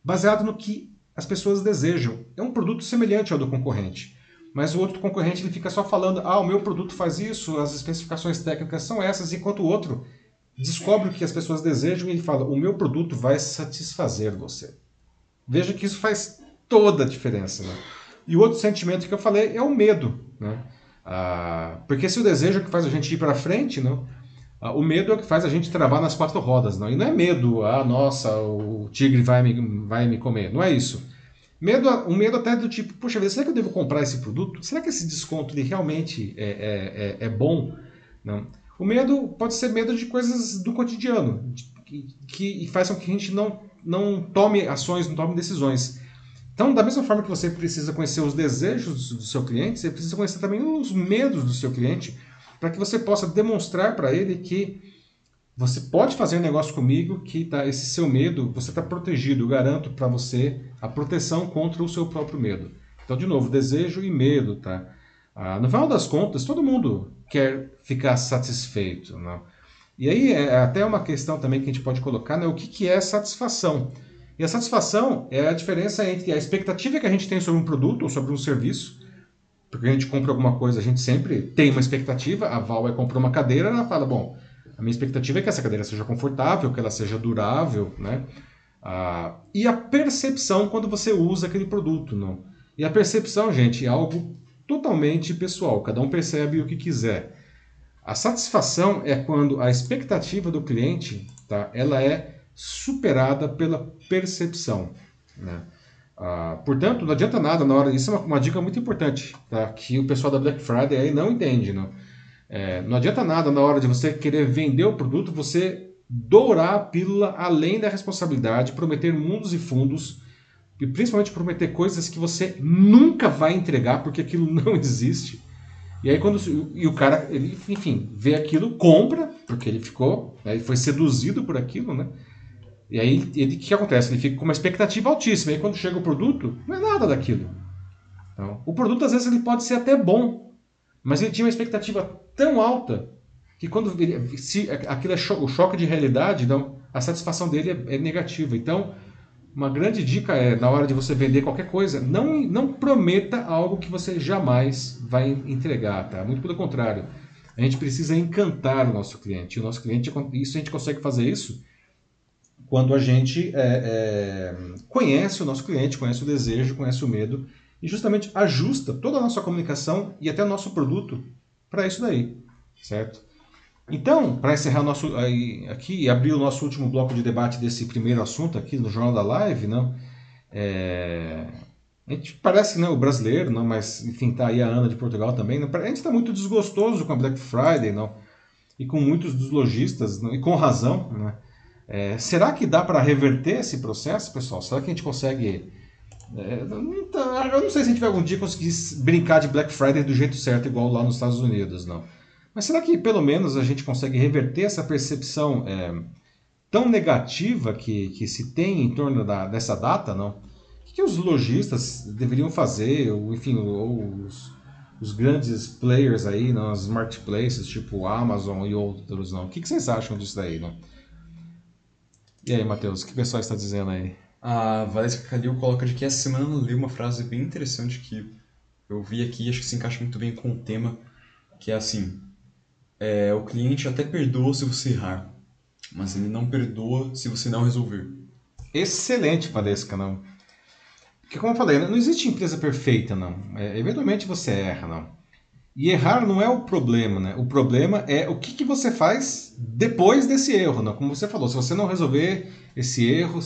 baseado no que as pessoas desejam. É um produto semelhante ao do concorrente. Mas o outro concorrente ele fica só falando: ah, o meu produto faz isso, as especificações técnicas são essas, enquanto o outro descobre o que as pessoas desejam e ele fala: o meu produto vai satisfazer você. Veja que isso faz toda a diferença. Né? E o outro sentimento que eu falei é o medo. Né? Ah, porque se o desejo é que faz a gente ir para frente, não? Ah, o medo é o que faz a gente travar nas quatro rodas, não? E não é medo, ah, nossa, o tigre vai me, vai me comer. Não é isso. Medo, um medo até do tipo, poxa vida, será que eu devo comprar esse produto? Será que esse desconto ele realmente é, é, é, é bom? Não. O medo pode ser medo de coisas do cotidiano, que, que faz com que a gente não, não tome ações, não tome decisões. Então, da mesma forma que você precisa conhecer os desejos do seu cliente, você precisa conhecer também os medos do seu cliente, para que você possa demonstrar para ele que você pode fazer negócio comigo, que tá, esse seu medo, você está protegido. Eu garanto para você a proteção contra o seu próprio medo. Então, de novo, desejo e medo, tá? Ah, no final das contas, todo mundo quer ficar satisfeito, não? E aí é até uma questão também que a gente pode colocar, né? O que, que é satisfação? E a satisfação é a diferença entre a expectativa que a gente tem sobre um produto ou sobre um serviço, porque a gente compra alguma coisa, a gente sempre tem uma expectativa. A Val vai comprar uma cadeira, ela fala, bom, a minha expectativa é que essa cadeira seja confortável, que ela seja durável, né? Ah, e a percepção quando você usa aquele produto, não? E a percepção, gente, é algo totalmente pessoal. Cada um percebe o que quiser. A satisfação é quando a expectativa do cliente, tá? Ela é superada pela percepção, né? Ah, portanto, não adianta nada na hora. Isso é uma, uma, dica muito importante, tá? Que o pessoal da Black Friday aí não entende, não. É, não adianta nada na hora de você querer vender o produto, você dourar a pílula além da responsabilidade, prometer mundos e fundos e principalmente prometer coisas que você nunca vai entregar porque aquilo não existe. E aí quando e o cara, ele, enfim, vê aquilo, compra, porque ele ficou, né, ele foi seduzido por aquilo, né? E aí ele, o que acontece? Ele fica com uma expectativa altíssima. E aí quando chega o produto, não é nada daquilo. Então, o produto às vezes ele pode ser até bom, mas ele tinha uma expectativa tão alta que quando ele, se aquilo é cho o choque de realidade, então a satisfação dele é, é negativa. Então, uma grande dica é, na hora de você vender qualquer coisa, não, não prometa algo que você jamais vai entregar, tá? Muito pelo contrário. A gente precisa encantar o nosso cliente. O nosso cliente, isso a gente consegue fazer isso quando a gente é, é, conhece o nosso cliente, conhece o desejo, conhece o medo e justamente ajusta toda a nossa comunicação e até nosso produto para isso daí, certo? Então, para encerrar nosso, aí, aqui e abrir o nosso último bloco de debate desse primeiro assunto aqui no Jornal da Live, não, é, a gente parece não, o brasileiro, não, mas enfim, tá aí a Ana de Portugal também. Não, a gente está muito desgostoso com a Black Friday, não, e com muitos dos lojistas, não, e com razão. Né? É, será que dá para reverter esse processo, pessoal? Será que a gente consegue. É, eu não sei se a gente vai algum dia conseguir brincar de Black Friday do jeito certo, igual lá nos Estados Unidos, não. Mas será que pelo menos a gente consegue reverter essa percepção é, tão negativa que, que se tem em torno da, dessa data, não? O que, que os lojistas deveriam fazer, ou enfim, ou os, os grandes players aí, não, as marketplaces, tipo Amazon e outros, não? O que, que vocês acham disso daí, não? E aí, Matheus, o que o pessoal está dizendo aí? A Valesca Calil coloca de que essa semana eu li uma frase bem interessante que eu vi aqui e acho que se encaixa muito bem com o tema, que é assim, é, o cliente até perdoa se você errar, mas ele não perdoa se você não resolver. Excelente, Valesca, não. Porque, como eu falei, não existe empresa perfeita, não. É, eventualmente você erra, não. E errar não é o problema, né? O problema é o que, que você faz depois desse erro, não? Como você falou, se você não resolver esse erro.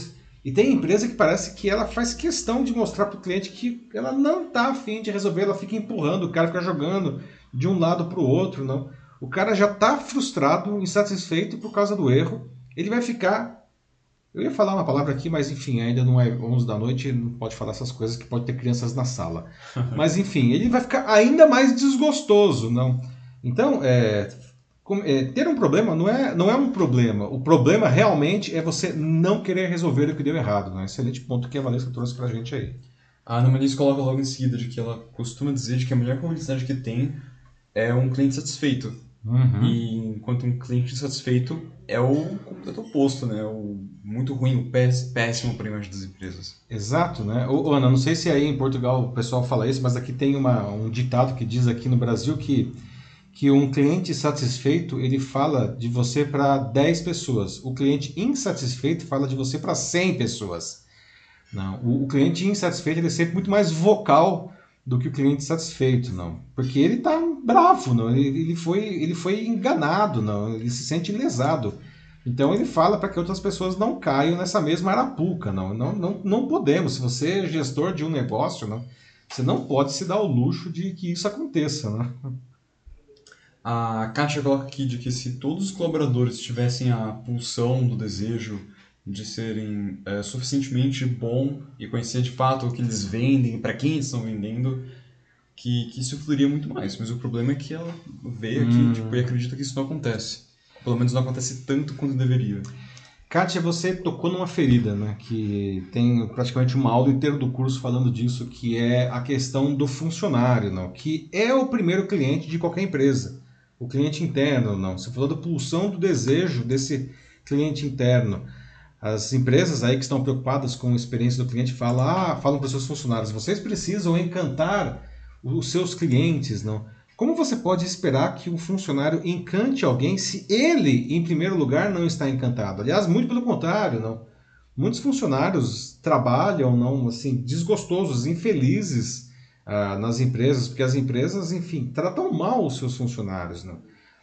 E tem empresa que parece que ela faz questão de mostrar para o cliente que ela não está afim de resolver, ela fica empurrando, o cara fica jogando de um lado para o outro, não. O cara já está frustrado, insatisfeito por causa do erro. Ele vai ficar. Eu ia falar uma palavra aqui, mas enfim, ainda não é 11 da noite, não pode falar essas coisas que pode ter crianças na sala. Mas enfim, ele vai ficar ainda mais desgostoso, não? Então, é, é, ter um problema não é, não é um problema. O problema realmente é você não querer resolver o que deu errado. Né? Excelente ponto que a Valesca trouxe pra gente aí. A Ana Maniz coloca logo em seguida de que ela costuma dizer de que a melhor publicidade que tem é um cliente satisfeito. Uhum. E enquanto um cliente insatisfeito é o completo oposto, né? O muito ruim, o péssimo para a imagem das empresas. Exato, né? Ô, Ana, não sei se aí em Portugal o pessoal fala isso, mas aqui tem uma, um ditado que diz aqui no Brasil que, que um cliente satisfeito ele fala de você para 10 pessoas. O cliente insatisfeito fala de você para 100 pessoas. Não, o, o cliente insatisfeito ele é sempre muito mais vocal do que o cliente satisfeito, não. Porque ele está bravo, não. Ele, foi, ele foi enganado, não. Ele se sente lesado. Então ele fala para que outras pessoas não caiam nessa mesma arapuca, não. Não, não. não podemos. Se você é gestor de um negócio, não, você não pode se dar o luxo de que isso aconteça, não. A Kátia coloca aqui de que se todos os colaboradores tivessem a pulsão do desejo de serem é, suficientemente bom e conhecer de fato o que eles vendem, para quem eles estão vendendo, que, que isso fluiria muito mais. Mas o problema é que ela vê aqui hum. tipo, e acredita que isso não acontece. Pelo menos não acontece tanto quanto deveria. Kátia, você tocou numa ferida, né? Que tem praticamente uma aula inteira do curso falando disso, que é a questão do funcionário, não? Que é o primeiro cliente de qualquer empresa. O cliente interno, não. Você falou da pulsão do desejo desse cliente interno. As empresas aí que estão preocupadas com a experiência do cliente falam, ah, falam para os seus funcionários, vocês precisam encantar os seus clientes, não? Como você pode esperar que um funcionário encante alguém se ele, em primeiro lugar, não está encantado? Aliás, muito pelo contrário, não. Muitos funcionários trabalham não assim desgostosos, infelizes ah, nas empresas, porque as empresas, enfim, tratam mal os seus funcionários, não.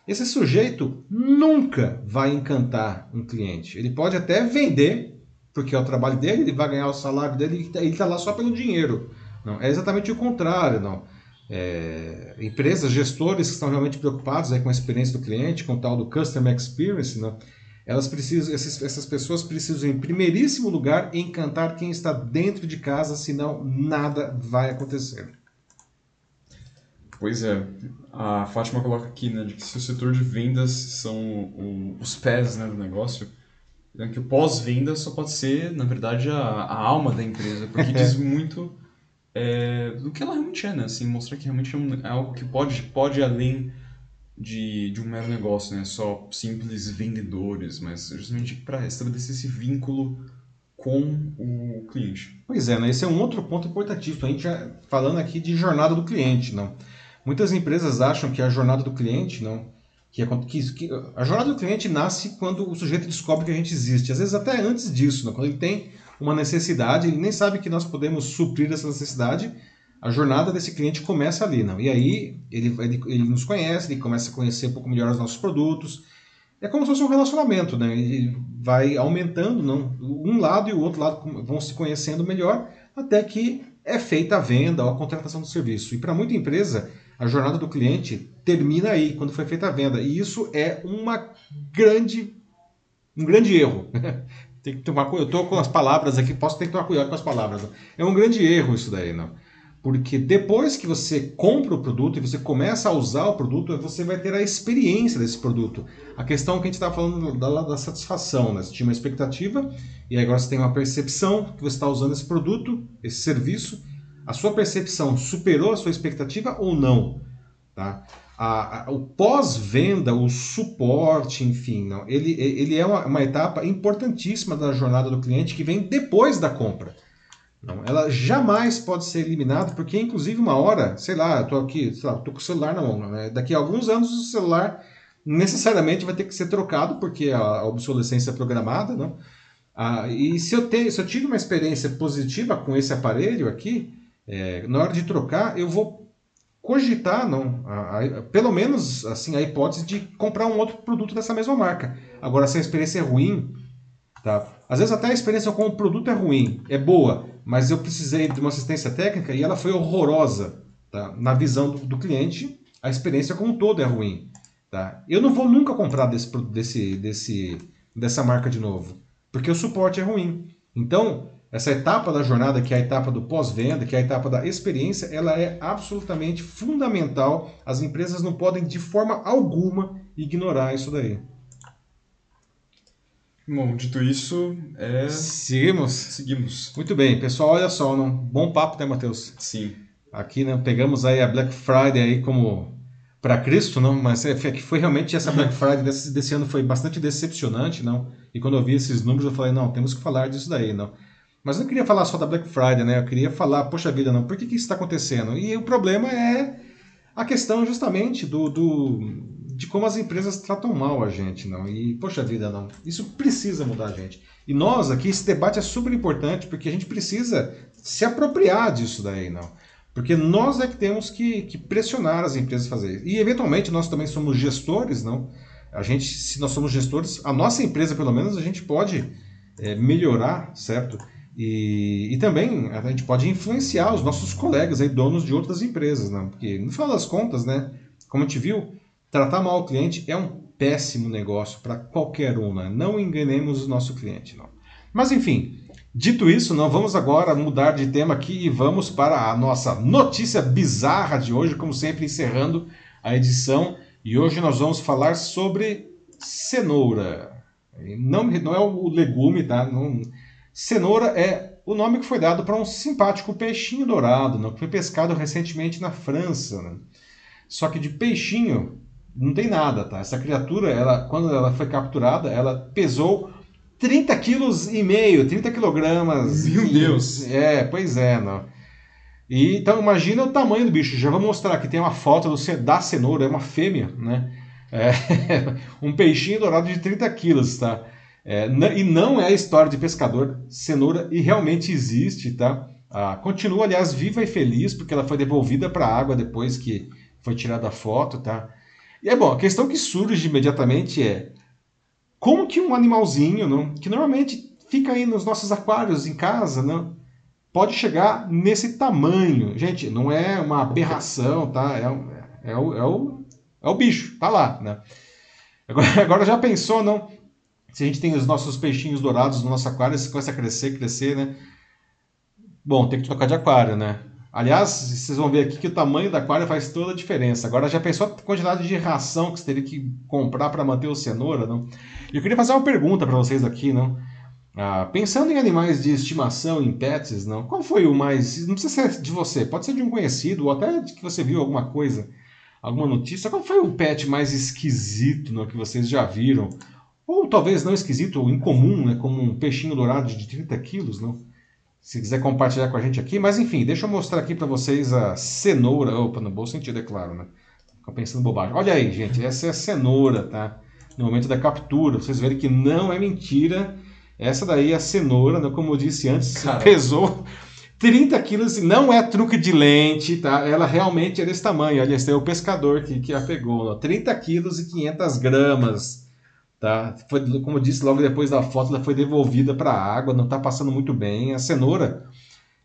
Esse sujeito nunca vai encantar um cliente. Ele pode até vender, porque é o trabalho dele, ele vai ganhar o salário dele, ele está lá só pelo dinheiro. Não, é exatamente o contrário, não é, empresas, gestores que estão realmente preocupados aí com a experiência do cliente, com o tal do Customer Experience, né? elas precisam, essas, essas pessoas precisam, em primeiríssimo lugar, encantar quem está dentro de casa, senão nada vai acontecer. Pois é, a Fátima coloca aqui né, de que se o setor de vendas são o, os pés né, do negócio, então que o pós-venda só pode ser, na verdade, a, a alma da empresa, porque diz muito é, do que ela realmente é, né? Assim, mostrar que realmente é, é algo que pode, pode além de, de um mero negócio, né? Só simples vendedores, mas justamente para estabelecer esse vínculo com o cliente. Pois é, né? Esse é um outro ponto importantíssimo. A gente já falando aqui de jornada do cliente, não? Muitas empresas acham que a jornada do cliente, não, que, é, que, que a jornada do cliente nasce quando o sujeito descobre que a gente existe. Às vezes até antes disso, não? quando ele tem uma necessidade, ele nem sabe que nós podemos suprir essa necessidade, a jornada desse cliente começa ali, não? E aí ele, ele, ele nos conhece, ele começa a conhecer um pouco melhor os nossos produtos. É como se fosse um relacionamento, né? Ele vai aumentando, não? Um lado e o outro lado vão se conhecendo melhor até que é feita a venda ou a contratação do serviço. E para muita empresa, a jornada do cliente termina aí, quando foi feita a venda. E isso é uma grande, um grande erro. Tem que tomar Eu estou com as palavras aqui, posso ter que tomar cuidado com as palavras. Não? É um grande erro isso daí, não? Porque depois que você compra o produto e você começa a usar o produto, você vai ter a experiência desse produto. A questão que a gente estava falando da, da satisfação, né? Você tinha uma expectativa e agora você tem uma percepção que você está usando esse produto, esse serviço. A sua percepção superou a sua expectativa ou não? Tá? A, a, o pós-venda, o suporte, enfim, não, ele, ele é uma, uma, etapa importantíssima da jornada do cliente que vem depois da compra. Não, ela jamais pode ser eliminada, porque inclusive uma hora, sei lá, eu aqui, sei lá, com o celular na mão, né? daqui a alguns anos o celular necessariamente vai ter que ser trocado, porque a, a obsolescência é programada, não? Ah, e se eu, tenho, se eu tive uma experiência positiva com esse aparelho aqui, é, na hora de trocar, eu vou cogitar, não, a, a, pelo menos assim a hipótese de comprar um outro produto dessa mesma marca. Agora, se a experiência é ruim, tá? Às vezes até a experiência com o produto é ruim, é boa, mas eu precisei de uma assistência técnica e ela foi horrorosa, tá? Na visão do, do cliente, a experiência como um todo é ruim, tá? Eu não vou nunca comprar desse, desse, desse, dessa marca de novo, porque o suporte é ruim. Então, essa etapa da jornada, que é a etapa do pós-venda, que é a etapa da experiência, ela é absolutamente fundamental. As empresas não podem, de forma alguma, ignorar isso daí. Bom, dito isso, é... seguimos. Seguimos. Muito bem, pessoal, olha só, não? bom papo, né, Matheus? Sim. Aqui, né, pegamos aí a Black Friday aí como para Cristo, não, mas é, foi realmente essa Black Friday desse, desse ano foi bastante decepcionante, não? E quando eu vi esses números, eu falei, não, temos que falar disso daí, não? Mas não queria falar só da Black Friday, né? Eu queria falar, poxa vida, não, por que, que isso está acontecendo? E o problema é a questão justamente do, do, de como as empresas tratam mal a gente, não? E, poxa vida, não. Isso precisa mudar a gente. E nós aqui, esse debate é super importante porque a gente precisa se apropriar disso daí, não? Porque nós é que temos que, que pressionar as empresas a fazer isso. E, eventualmente, nós também somos gestores, não? A gente, se nós somos gestores, a nossa empresa, pelo menos, a gente pode é, melhorar, certo? E, e também a gente pode influenciar os nossos colegas, aí, donos de outras empresas, né? porque no final das contas, né, como a gente viu, tratar mal o cliente é um péssimo negócio para qualquer um. Né? Não enganemos o nosso cliente. Não. Mas enfim, dito isso, não vamos agora mudar de tema aqui e vamos para a nossa notícia bizarra de hoje, como sempre encerrando a edição. E hoje nós vamos falar sobre cenoura. Não, não é o legume, tá? Não, Cenoura é o nome que foi dado para um simpático peixinho dourado, né, que foi pescado recentemente na França. Né? Só que de peixinho não tem nada, tá? Essa criatura, ela, quando ela foi capturada, ela pesou 30 quilos e meio, 30 quilogramas. Meu Deus! É, pois é, não. E, então imagina o tamanho do bicho. Já vou mostrar aqui, tem uma foto do, da cenoura, é uma fêmea, né? É, um peixinho dourado de 30 quilos, tá? É, e não é a história de pescador. Cenoura e realmente existe, tá? Ah, continua, aliás, viva e feliz, porque ela foi devolvida para a água depois que foi tirada a foto, tá? E é bom, a questão que surge imediatamente é como que um animalzinho, não, que normalmente fica aí nos nossos aquários em casa, não, pode chegar nesse tamanho? Gente, não é uma aberração, tá? É, é, o, é, o, é o bicho, tá lá, né? Agora, agora já pensou, não? Se a gente tem os nossos peixinhos dourados no nosso aquário, eles começa a crescer, crescer, né? Bom, tem que trocar de aquário, né? Aliás, vocês vão ver aqui que o tamanho da aquário faz toda a diferença. Agora, já pensou a quantidade de ração que você teria que comprar para manter o cenoura, não? Eu queria fazer uma pergunta para vocês aqui, não? Ah, pensando em animais de estimação, em pets, não? Qual foi o mais... Não precisa ser de você, pode ser de um conhecido, ou até de que você viu alguma coisa, alguma notícia. Qual foi o pet mais esquisito não, que vocês já viram? Ou talvez não esquisito, ou incomum, né, como um peixinho dourado de 30 quilos, não? Se quiser compartilhar com a gente aqui, mas enfim, deixa eu mostrar aqui para vocês a cenoura. Opa, no bom sentido, é claro, né? Fica pensando bobagem. Olha aí, gente, essa é a cenoura, tá? No momento da captura, vocês verem que não é mentira. Essa daí é a cenoura, né? como eu disse antes, Caramba. pesou 30 quilos, não é truque de lente, tá? Ela realmente é desse tamanho. Olha, esse é o pescador que, que a pegou. Ó. 30 quilos e 500 gramas. Tá? Foi, como eu disse, logo depois da foto, ela foi devolvida para a água, não está passando muito bem. A cenoura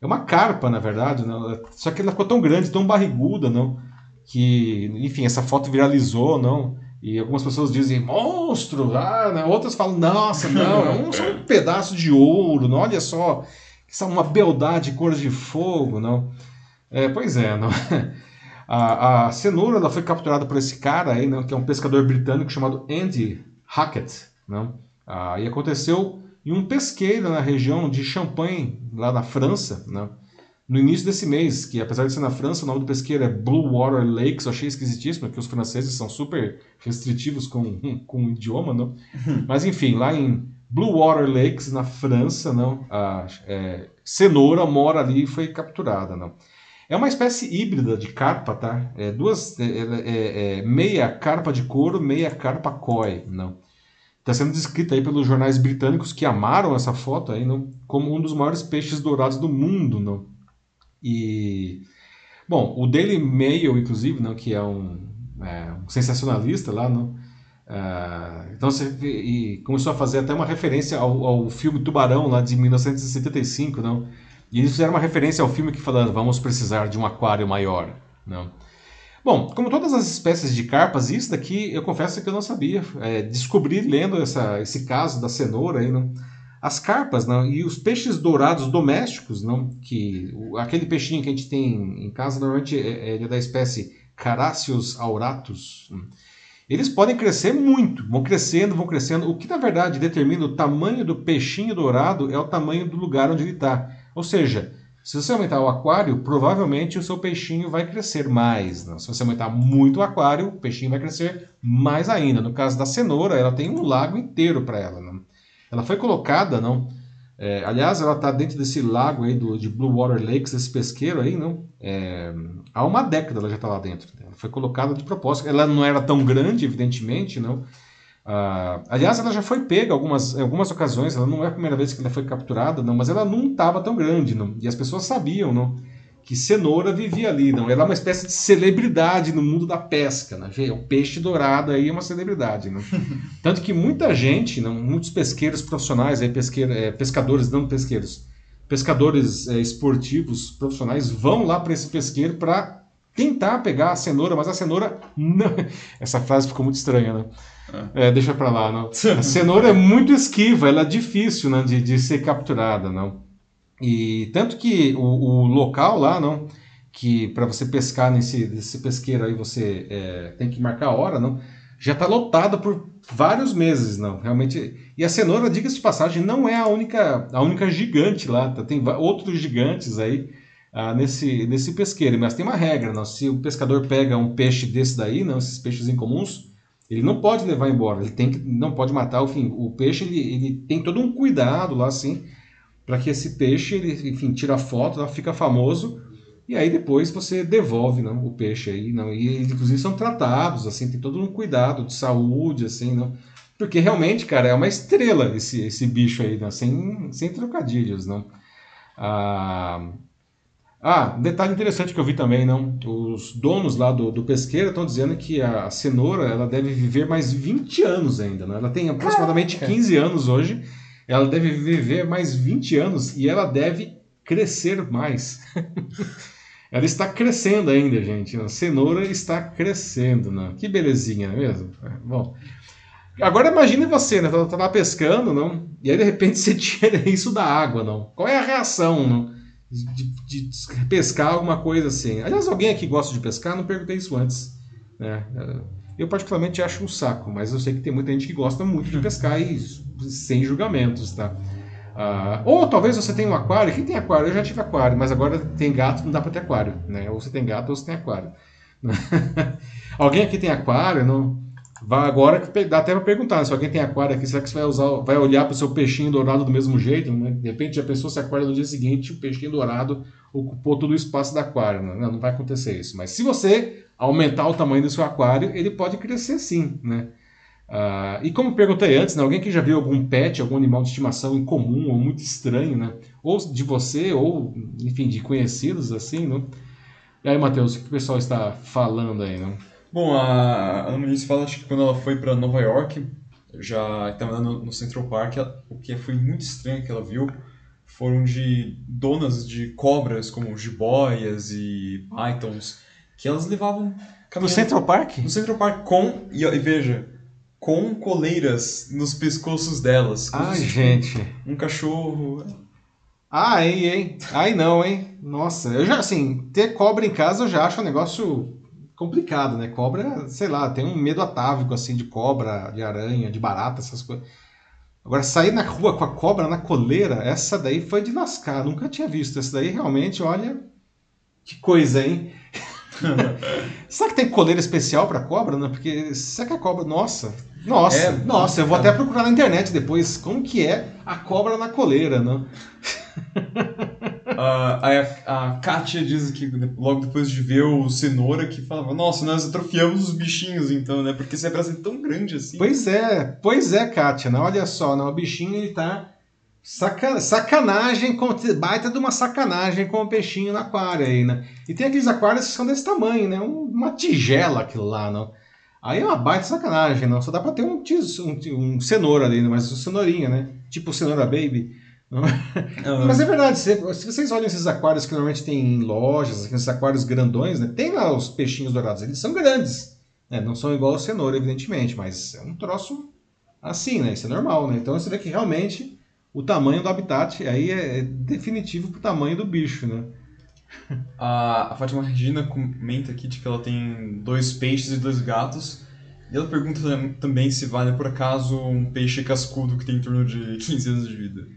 é uma carpa, na verdade, né? só que ela ficou tão grande, tão barriguda, não? que, enfim, essa foto viralizou, não? E algumas pessoas dizem monstro, ah, né? outras falam, nossa, não, é um, um pedaço de ouro, não? olha só, isso é uma beldade cor de fogo, não? É, pois é, não? A, a cenoura ela foi capturada por esse cara aí, não? que é um pescador britânico chamado Andy Hackett. Né? Ah, e aconteceu em um pesqueiro na região de Champagne, lá na França, né? no início desse mês, que apesar de ser na França, o nome do pesqueiro é Blue Water Lakes, eu achei esquisitíssimo, porque os franceses são super restritivos com, com o idioma, não? Uhum. Mas enfim, lá em Blue Water Lakes, na França, não? a é, cenoura mora ali e foi capturada. Não? É uma espécie híbrida de carpa, tá? É duas, é, é, é meia carpa de couro, meia carpa koi, não. Está sendo descrita aí pelos jornais britânicos que amaram essa foto aí, não, como um dos maiores peixes dourados do mundo, não. E bom, o Daily Mail, inclusive, não, que é um, é, um sensacionalista lá, não. Uh, então você e começou a fazer até uma referência ao, ao filme Tubarão lá de 1975, não e eles fizeram uma referência ao filme que falando vamos precisar de um aquário maior. Né? Bom, como todas as espécies de carpas, isso daqui eu confesso que eu não sabia. É, descobri lendo essa, esse caso da cenoura aí, não? As carpas não, e os peixes dourados domésticos, não, que aquele peixinho que a gente tem em casa normalmente é, é da espécie Carassius auratus. Eles podem crescer muito, vão crescendo, vão crescendo. O que na verdade determina o tamanho do peixinho dourado é o tamanho do lugar onde ele está. Ou seja, se você aumentar o aquário, provavelmente o seu peixinho vai crescer mais. Né? Se você aumentar muito o aquário, o peixinho vai crescer mais ainda. No caso da cenoura, ela tem um lago inteiro para ela. Né? Ela foi colocada, não? É, aliás, ela está dentro desse lago aí do, de Blue Water Lakes, esse pesqueiro aí, não? É, há uma década ela já está lá dentro. Ela foi colocada de propósito. Ela não era tão grande, evidentemente, não? Uh, aliás, ela já foi pega algumas, em algumas ocasiões, ela não é a primeira vez que ela foi capturada, não, mas ela não estava tão grande, não, e as pessoas sabiam não, que cenoura vivia ali. Não, ela é uma espécie de celebridade no mundo da pesca. Né? O peixe dourado aí é uma celebridade. Não? Tanto que muita gente, não, muitos pesqueiros profissionais, aí, pesqueiro, é, pescadores, não pesqueiros, pescadores é, esportivos profissionais vão lá para esse pesqueiro para tentar pegar a cenoura, mas a cenoura não. Essa frase ficou muito estranha, né? É, deixa pra lá, não. A cenoura é muito esquiva, ela é difícil né, de, de ser capturada, não. E tanto que o, o local lá, não, que para você pescar nesse, nesse pesqueiro aí você é, tem que marcar a hora, não, já está lotado por vários meses, não. Realmente. E a cenoura, diga-se de passagem, não é a única, a única gigante lá. Tá? Tem outros gigantes aí ah, nesse, nesse pesqueiro, mas tem uma regra, não. Se o pescador pega um peixe desse daí, não, esses peixes incomuns Ele não pode levar embora, ele tem que, não pode matar. Enfim, o peixe ele, ele tem todo um cuidado lá assim para que esse peixe ele, enfim, tira foto, fica famoso e aí depois você devolve não, o peixe aí, não. E eles, inclusive são tratados, assim, tem todo um cuidado de saúde, assim, não. Porque realmente, cara, é uma estrela esse, esse bicho aí, não, sem, sem trocadilhos, não. Ah, ah, um detalhe interessante que eu vi também, não. Os donos lá do, do pesqueiro estão dizendo que a cenoura ela deve viver mais 20 anos ainda, não. Ela tem aproximadamente Caraca. 15 anos hoje. Ela deve viver mais 20 anos e ela deve crescer mais. Ela está crescendo ainda, gente. A cenoura está crescendo, né? Que belezinha, não é mesmo? É, bom. Agora imagine você, né? Tá, tá lá pescando, não? E aí de repente você tira isso da água, não? Qual é a reação, não? De, de, pescar alguma coisa assim. Aliás, alguém aqui gosta de pescar? Não perguntei isso antes. Né? Eu particularmente acho um saco, mas eu sei que tem muita gente que gosta muito de pescar e sem julgamentos, tá? Ah, ou talvez você tenha um aquário. Quem tem aquário? Eu já tive aquário, mas agora tem gato, não dá para ter aquário. Né? Ou você tem gato ou você tem aquário. alguém aqui tem aquário? Não? Vai agora dá até para perguntar, né? se alguém tem aquário aqui, será que você vai usar, vai olhar para o seu peixinho dourado do mesmo jeito? Né? De repente já pensou se aquário no dia seguinte, o peixinho dourado ocupou todo o espaço do aquário. Né? Não, não vai acontecer isso. Mas se você aumentar o tamanho do seu aquário, ele pode crescer sim, né? Uh, e como perguntei antes, né, alguém que já viu algum pet, algum animal de estimação incomum ou muito estranho, né? Ou de você, ou, enfim, de conhecidos, assim, né? E aí, Matheus, o que o pessoal está falando aí, né? Bom, a Ana Muniz fala que quando ela foi para Nova York, já estava andando no Central Park, o que foi muito estranho que ela viu foram de donas de cobras, como jiboias e pythons, que elas levavam... No Central Park? No Central Park com... E, e veja com coleiras nos pescoços delas. Ai, gente. Um cachorro. Ai, hein? Ai, não, hein? Nossa, eu já, assim, ter cobra em casa eu já acho um negócio complicado, né? Cobra, sei lá, tem um medo atávico, assim, de cobra, de aranha, de barata, essas coisas. Agora, sair na rua com a cobra na coleira, essa daí foi de lascar, nunca tinha visto. Essa daí realmente, olha, que coisa, hein? será que tem coleira especial para cobra, né? Porque será que a cobra, nossa, nossa, é, nossa, eu vou até procurar na internet depois como que é a cobra na coleira, né? Aí a, a Kátia diz que logo depois de ver o Cenoura que falava, nossa, nós atrofiamos os bichinhos então, né? Porque esse abraço é tão grande assim. Pois é, pois é, Kátia, não, olha só, não, o bichinho ele tá Saca, sacanagem, com, baita de uma sacanagem com o peixinho no aquário aí, né? E tem aqueles aquários que são desse tamanho, né? Uma tigela aquilo lá, não? Aí é uma baita sacanagem, não? Só dá pra ter um, um, um cenoura ali, né? mas um cenourinha, né? Tipo cenoura baby. Mas é verdade, se, se, vocês olham esses aquários que normalmente tem em lojas, esses aquários grandões, né? Tem lá os peixinhos dourados, eles são grandes. Né? Não são igual ao cenoura, evidentemente, mas é um troço assim, né? Isso é normal, né? Então você vê que realmente o tamanho do habitat aí é, é definitivo pro tamanho do bicho, né? A, a Fátima Regina comenta aqui de que ela tem dois peixes e dois gatos. E ela pergunta também se vale por acaso um peixe cascudo que tem em torno de 15 anos de vida.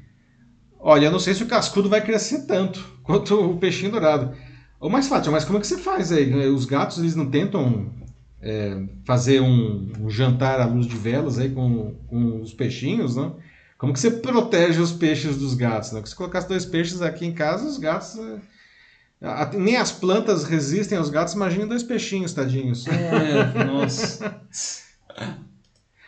Olha, eu não sei se o cascudo vai crescer tanto quanto o peixinho dourado. Ô, mas Fátima, mas como é que você faz aí? Os gatos eles não tentam é, fazer um, um, jantar à luz de velas aí com, com os peixinhos, não? Como que você protege os peixes dos gatos? Né? Porque se colocasse dois peixes aqui em casa, os gatos. É, nem as plantas resistem aos gatos, imagina dois peixinhos, tadinhos. É, nossa.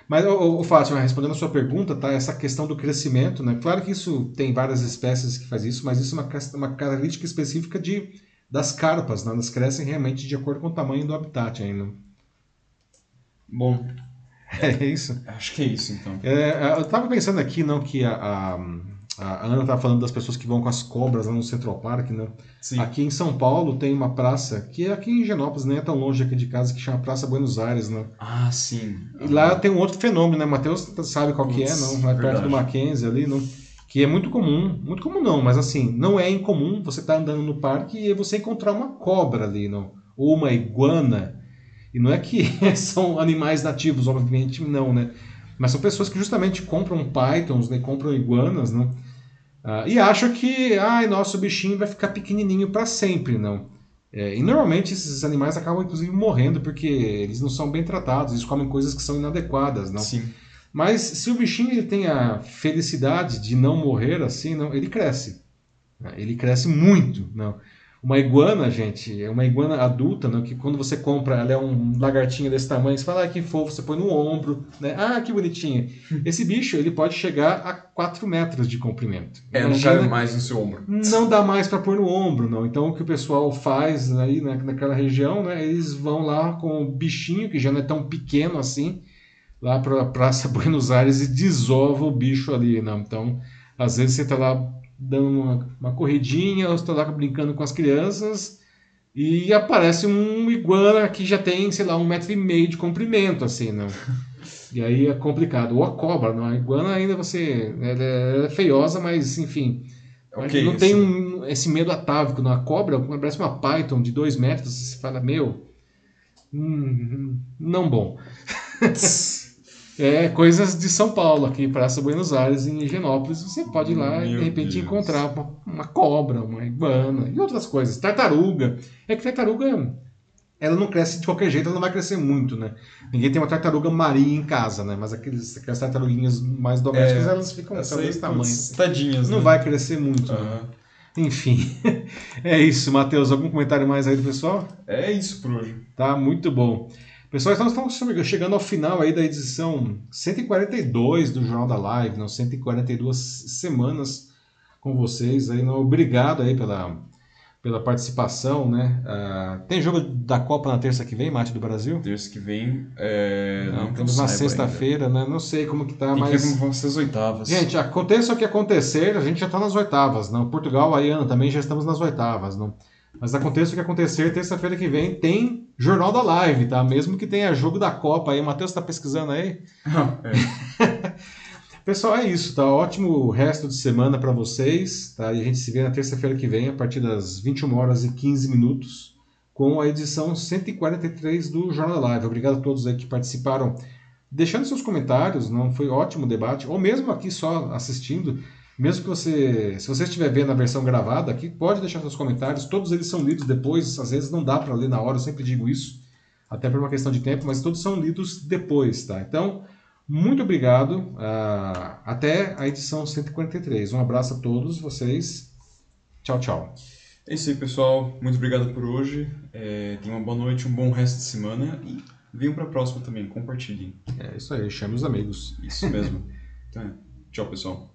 Mas, o, Fátima, respondendo a sua pergunta, tá? Essa questão do crescimento, né? Claro que isso tem várias espécies que fazem isso, mas isso é uma, uma característica específica de, das carpas, né? Elas crescem realmente de acordo com o tamanho do habitat ainda. Bom, é isso? Acho que é isso, então. É, eu estava pensando aqui, não, que a, a, a Ana estava falando das pessoas que vão com as cobras lá no Central Park, né? Sim. Aqui em São Paulo tem uma praça, que é aqui em Genópolis, nem é tão longe aqui de casa, que chama Praça Buenos Aires, né? Ah, sim. E lá tem um outro fenômeno, né? Matheus sabe qual que é, não? É perto do Mackenzie ali, não? Que é muito comum, muito comum não, mas assim, não é incomum você estar tá andando no parque e você encontrar uma cobra ali, não? Ou uma iguana e não é que são animais nativos, obviamente não, né? Mas são pessoas que justamente compram pythons, né? compram iguanas, né? Ah, e acham que, ai, nosso bichinho vai ficar pequenininho para sempre, não. É, e normalmente esses animais acabam inclusive morrendo porque eles não são bem tratados, eles comem coisas que são inadequadas, não? Sim. Mas se o bichinho ele tem a felicidade de não morrer assim, não, ele cresce. Ele cresce muito, não. Uma iguana, gente, é uma iguana adulta, né, que quando você compra, ela é um lagartinho desse tamanho, você fala, ah, que fofo, você põe no ombro, né? Ah, que bonitinho. Esse bicho, ele pode chegar a 4 metros de comprimento. É, não cabe mais no seu ombro. não dá mais para pôr no ombro, não. Então o que o pessoal faz aí na, naquela região, né? Eles vão lá com o bichinho, que já não é tão pequeno assim, lá para a Praça Buenos Aires e desova o bicho ali, não. Então, às vezes você tá lá dando uma, uma corridinha, tá lá brincando com as crianças e aparece um iguana que já tem, sei lá, um metro e meio de comprimento, assim, não. E aí é complicado. Ou a cobra, não. A iguana ainda você. Ela é, ela é feiosa, mas enfim. Ok, não tem um- esse medo atávico. Não. A cobra parece uma python de dois metros. Você fala, meu. hum, não bom. É coisas de São Paulo, aqui, Praça Buenos Aires, em Higienópolis. Você pode ir lá e de repente Deus. encontrar uma, uma cobra, uma iguana e outras coisas. Tartaruga. É que tartaruga. Ela não cresce de qualquer jeito, ela não vai crescer muito, né? Ninguém tem uma tartaruga marinha em casa, né? Mas aqueles, aquelas tartaruguinhas mais domésticas, É, elas ficam desse tamanho. tadinhas, Não né? vai crescer muito. né? Aham. Enfim, é isso, Matheus. Algum comentário mais aí do pessoal? É isso por hoje. Tá muito bom. Pessoal, então estamos chegando ao final aí da edição 142 do Jornal da Live, não 142 semanas com vocês aí. Não, obrigado aí pela, pela participação, né? Ah, tem jogo da Copa na terça que vem, Mate do Brasil? Terça que vem. É... Não, Não, que eu temos na sexta-feira, né? Não sei como que tá. Tem que mas... como vão ser as oitavas. Gente, aconteça o que acontecer, a gente já está nas oitavas. Não? Portugal, Ayana, também já estamos nas oitavas. Não? Mas aconteça o que acontecer, terça-feira que vem tem Jornal da Live, tá? Mesmo que tenha jogo da Copa aí. O Matheus está pesquisando aí. é. Pessoal, é isso, tá? Ótimo resto de semana para vocês, tá? E a gente se vê na terça-feira que vem, a partir das 21 horas e 15 minutos, com a edição 143 do Jornal da Live. Obrigado a todos aí que participaram, deixando seus comentários, não foi ótimo o debate, ou mesmo aqui só assistindo, mesmo que você, se você estiver vendo a versão gravada aqui, pode deixar seus comentários, todos eles são lidos depois, às vezes não dá para ler na hora, eu sempre digo isso, até por uma questão de tempo, mas todos são lidos depois, tá? Então, muito obrigado. ah, até a edição 143. Um abraço a todos vocês. Tchau, tchau. É isso aí, pessoal. Muito obrigado por hoje. É, tenham uma boa noite, um bom resto de semana e venham pra próxima também. Compartilhem. É isso aí. Chame os amigos. Isso mesmo. Então. Tchau, pessoal.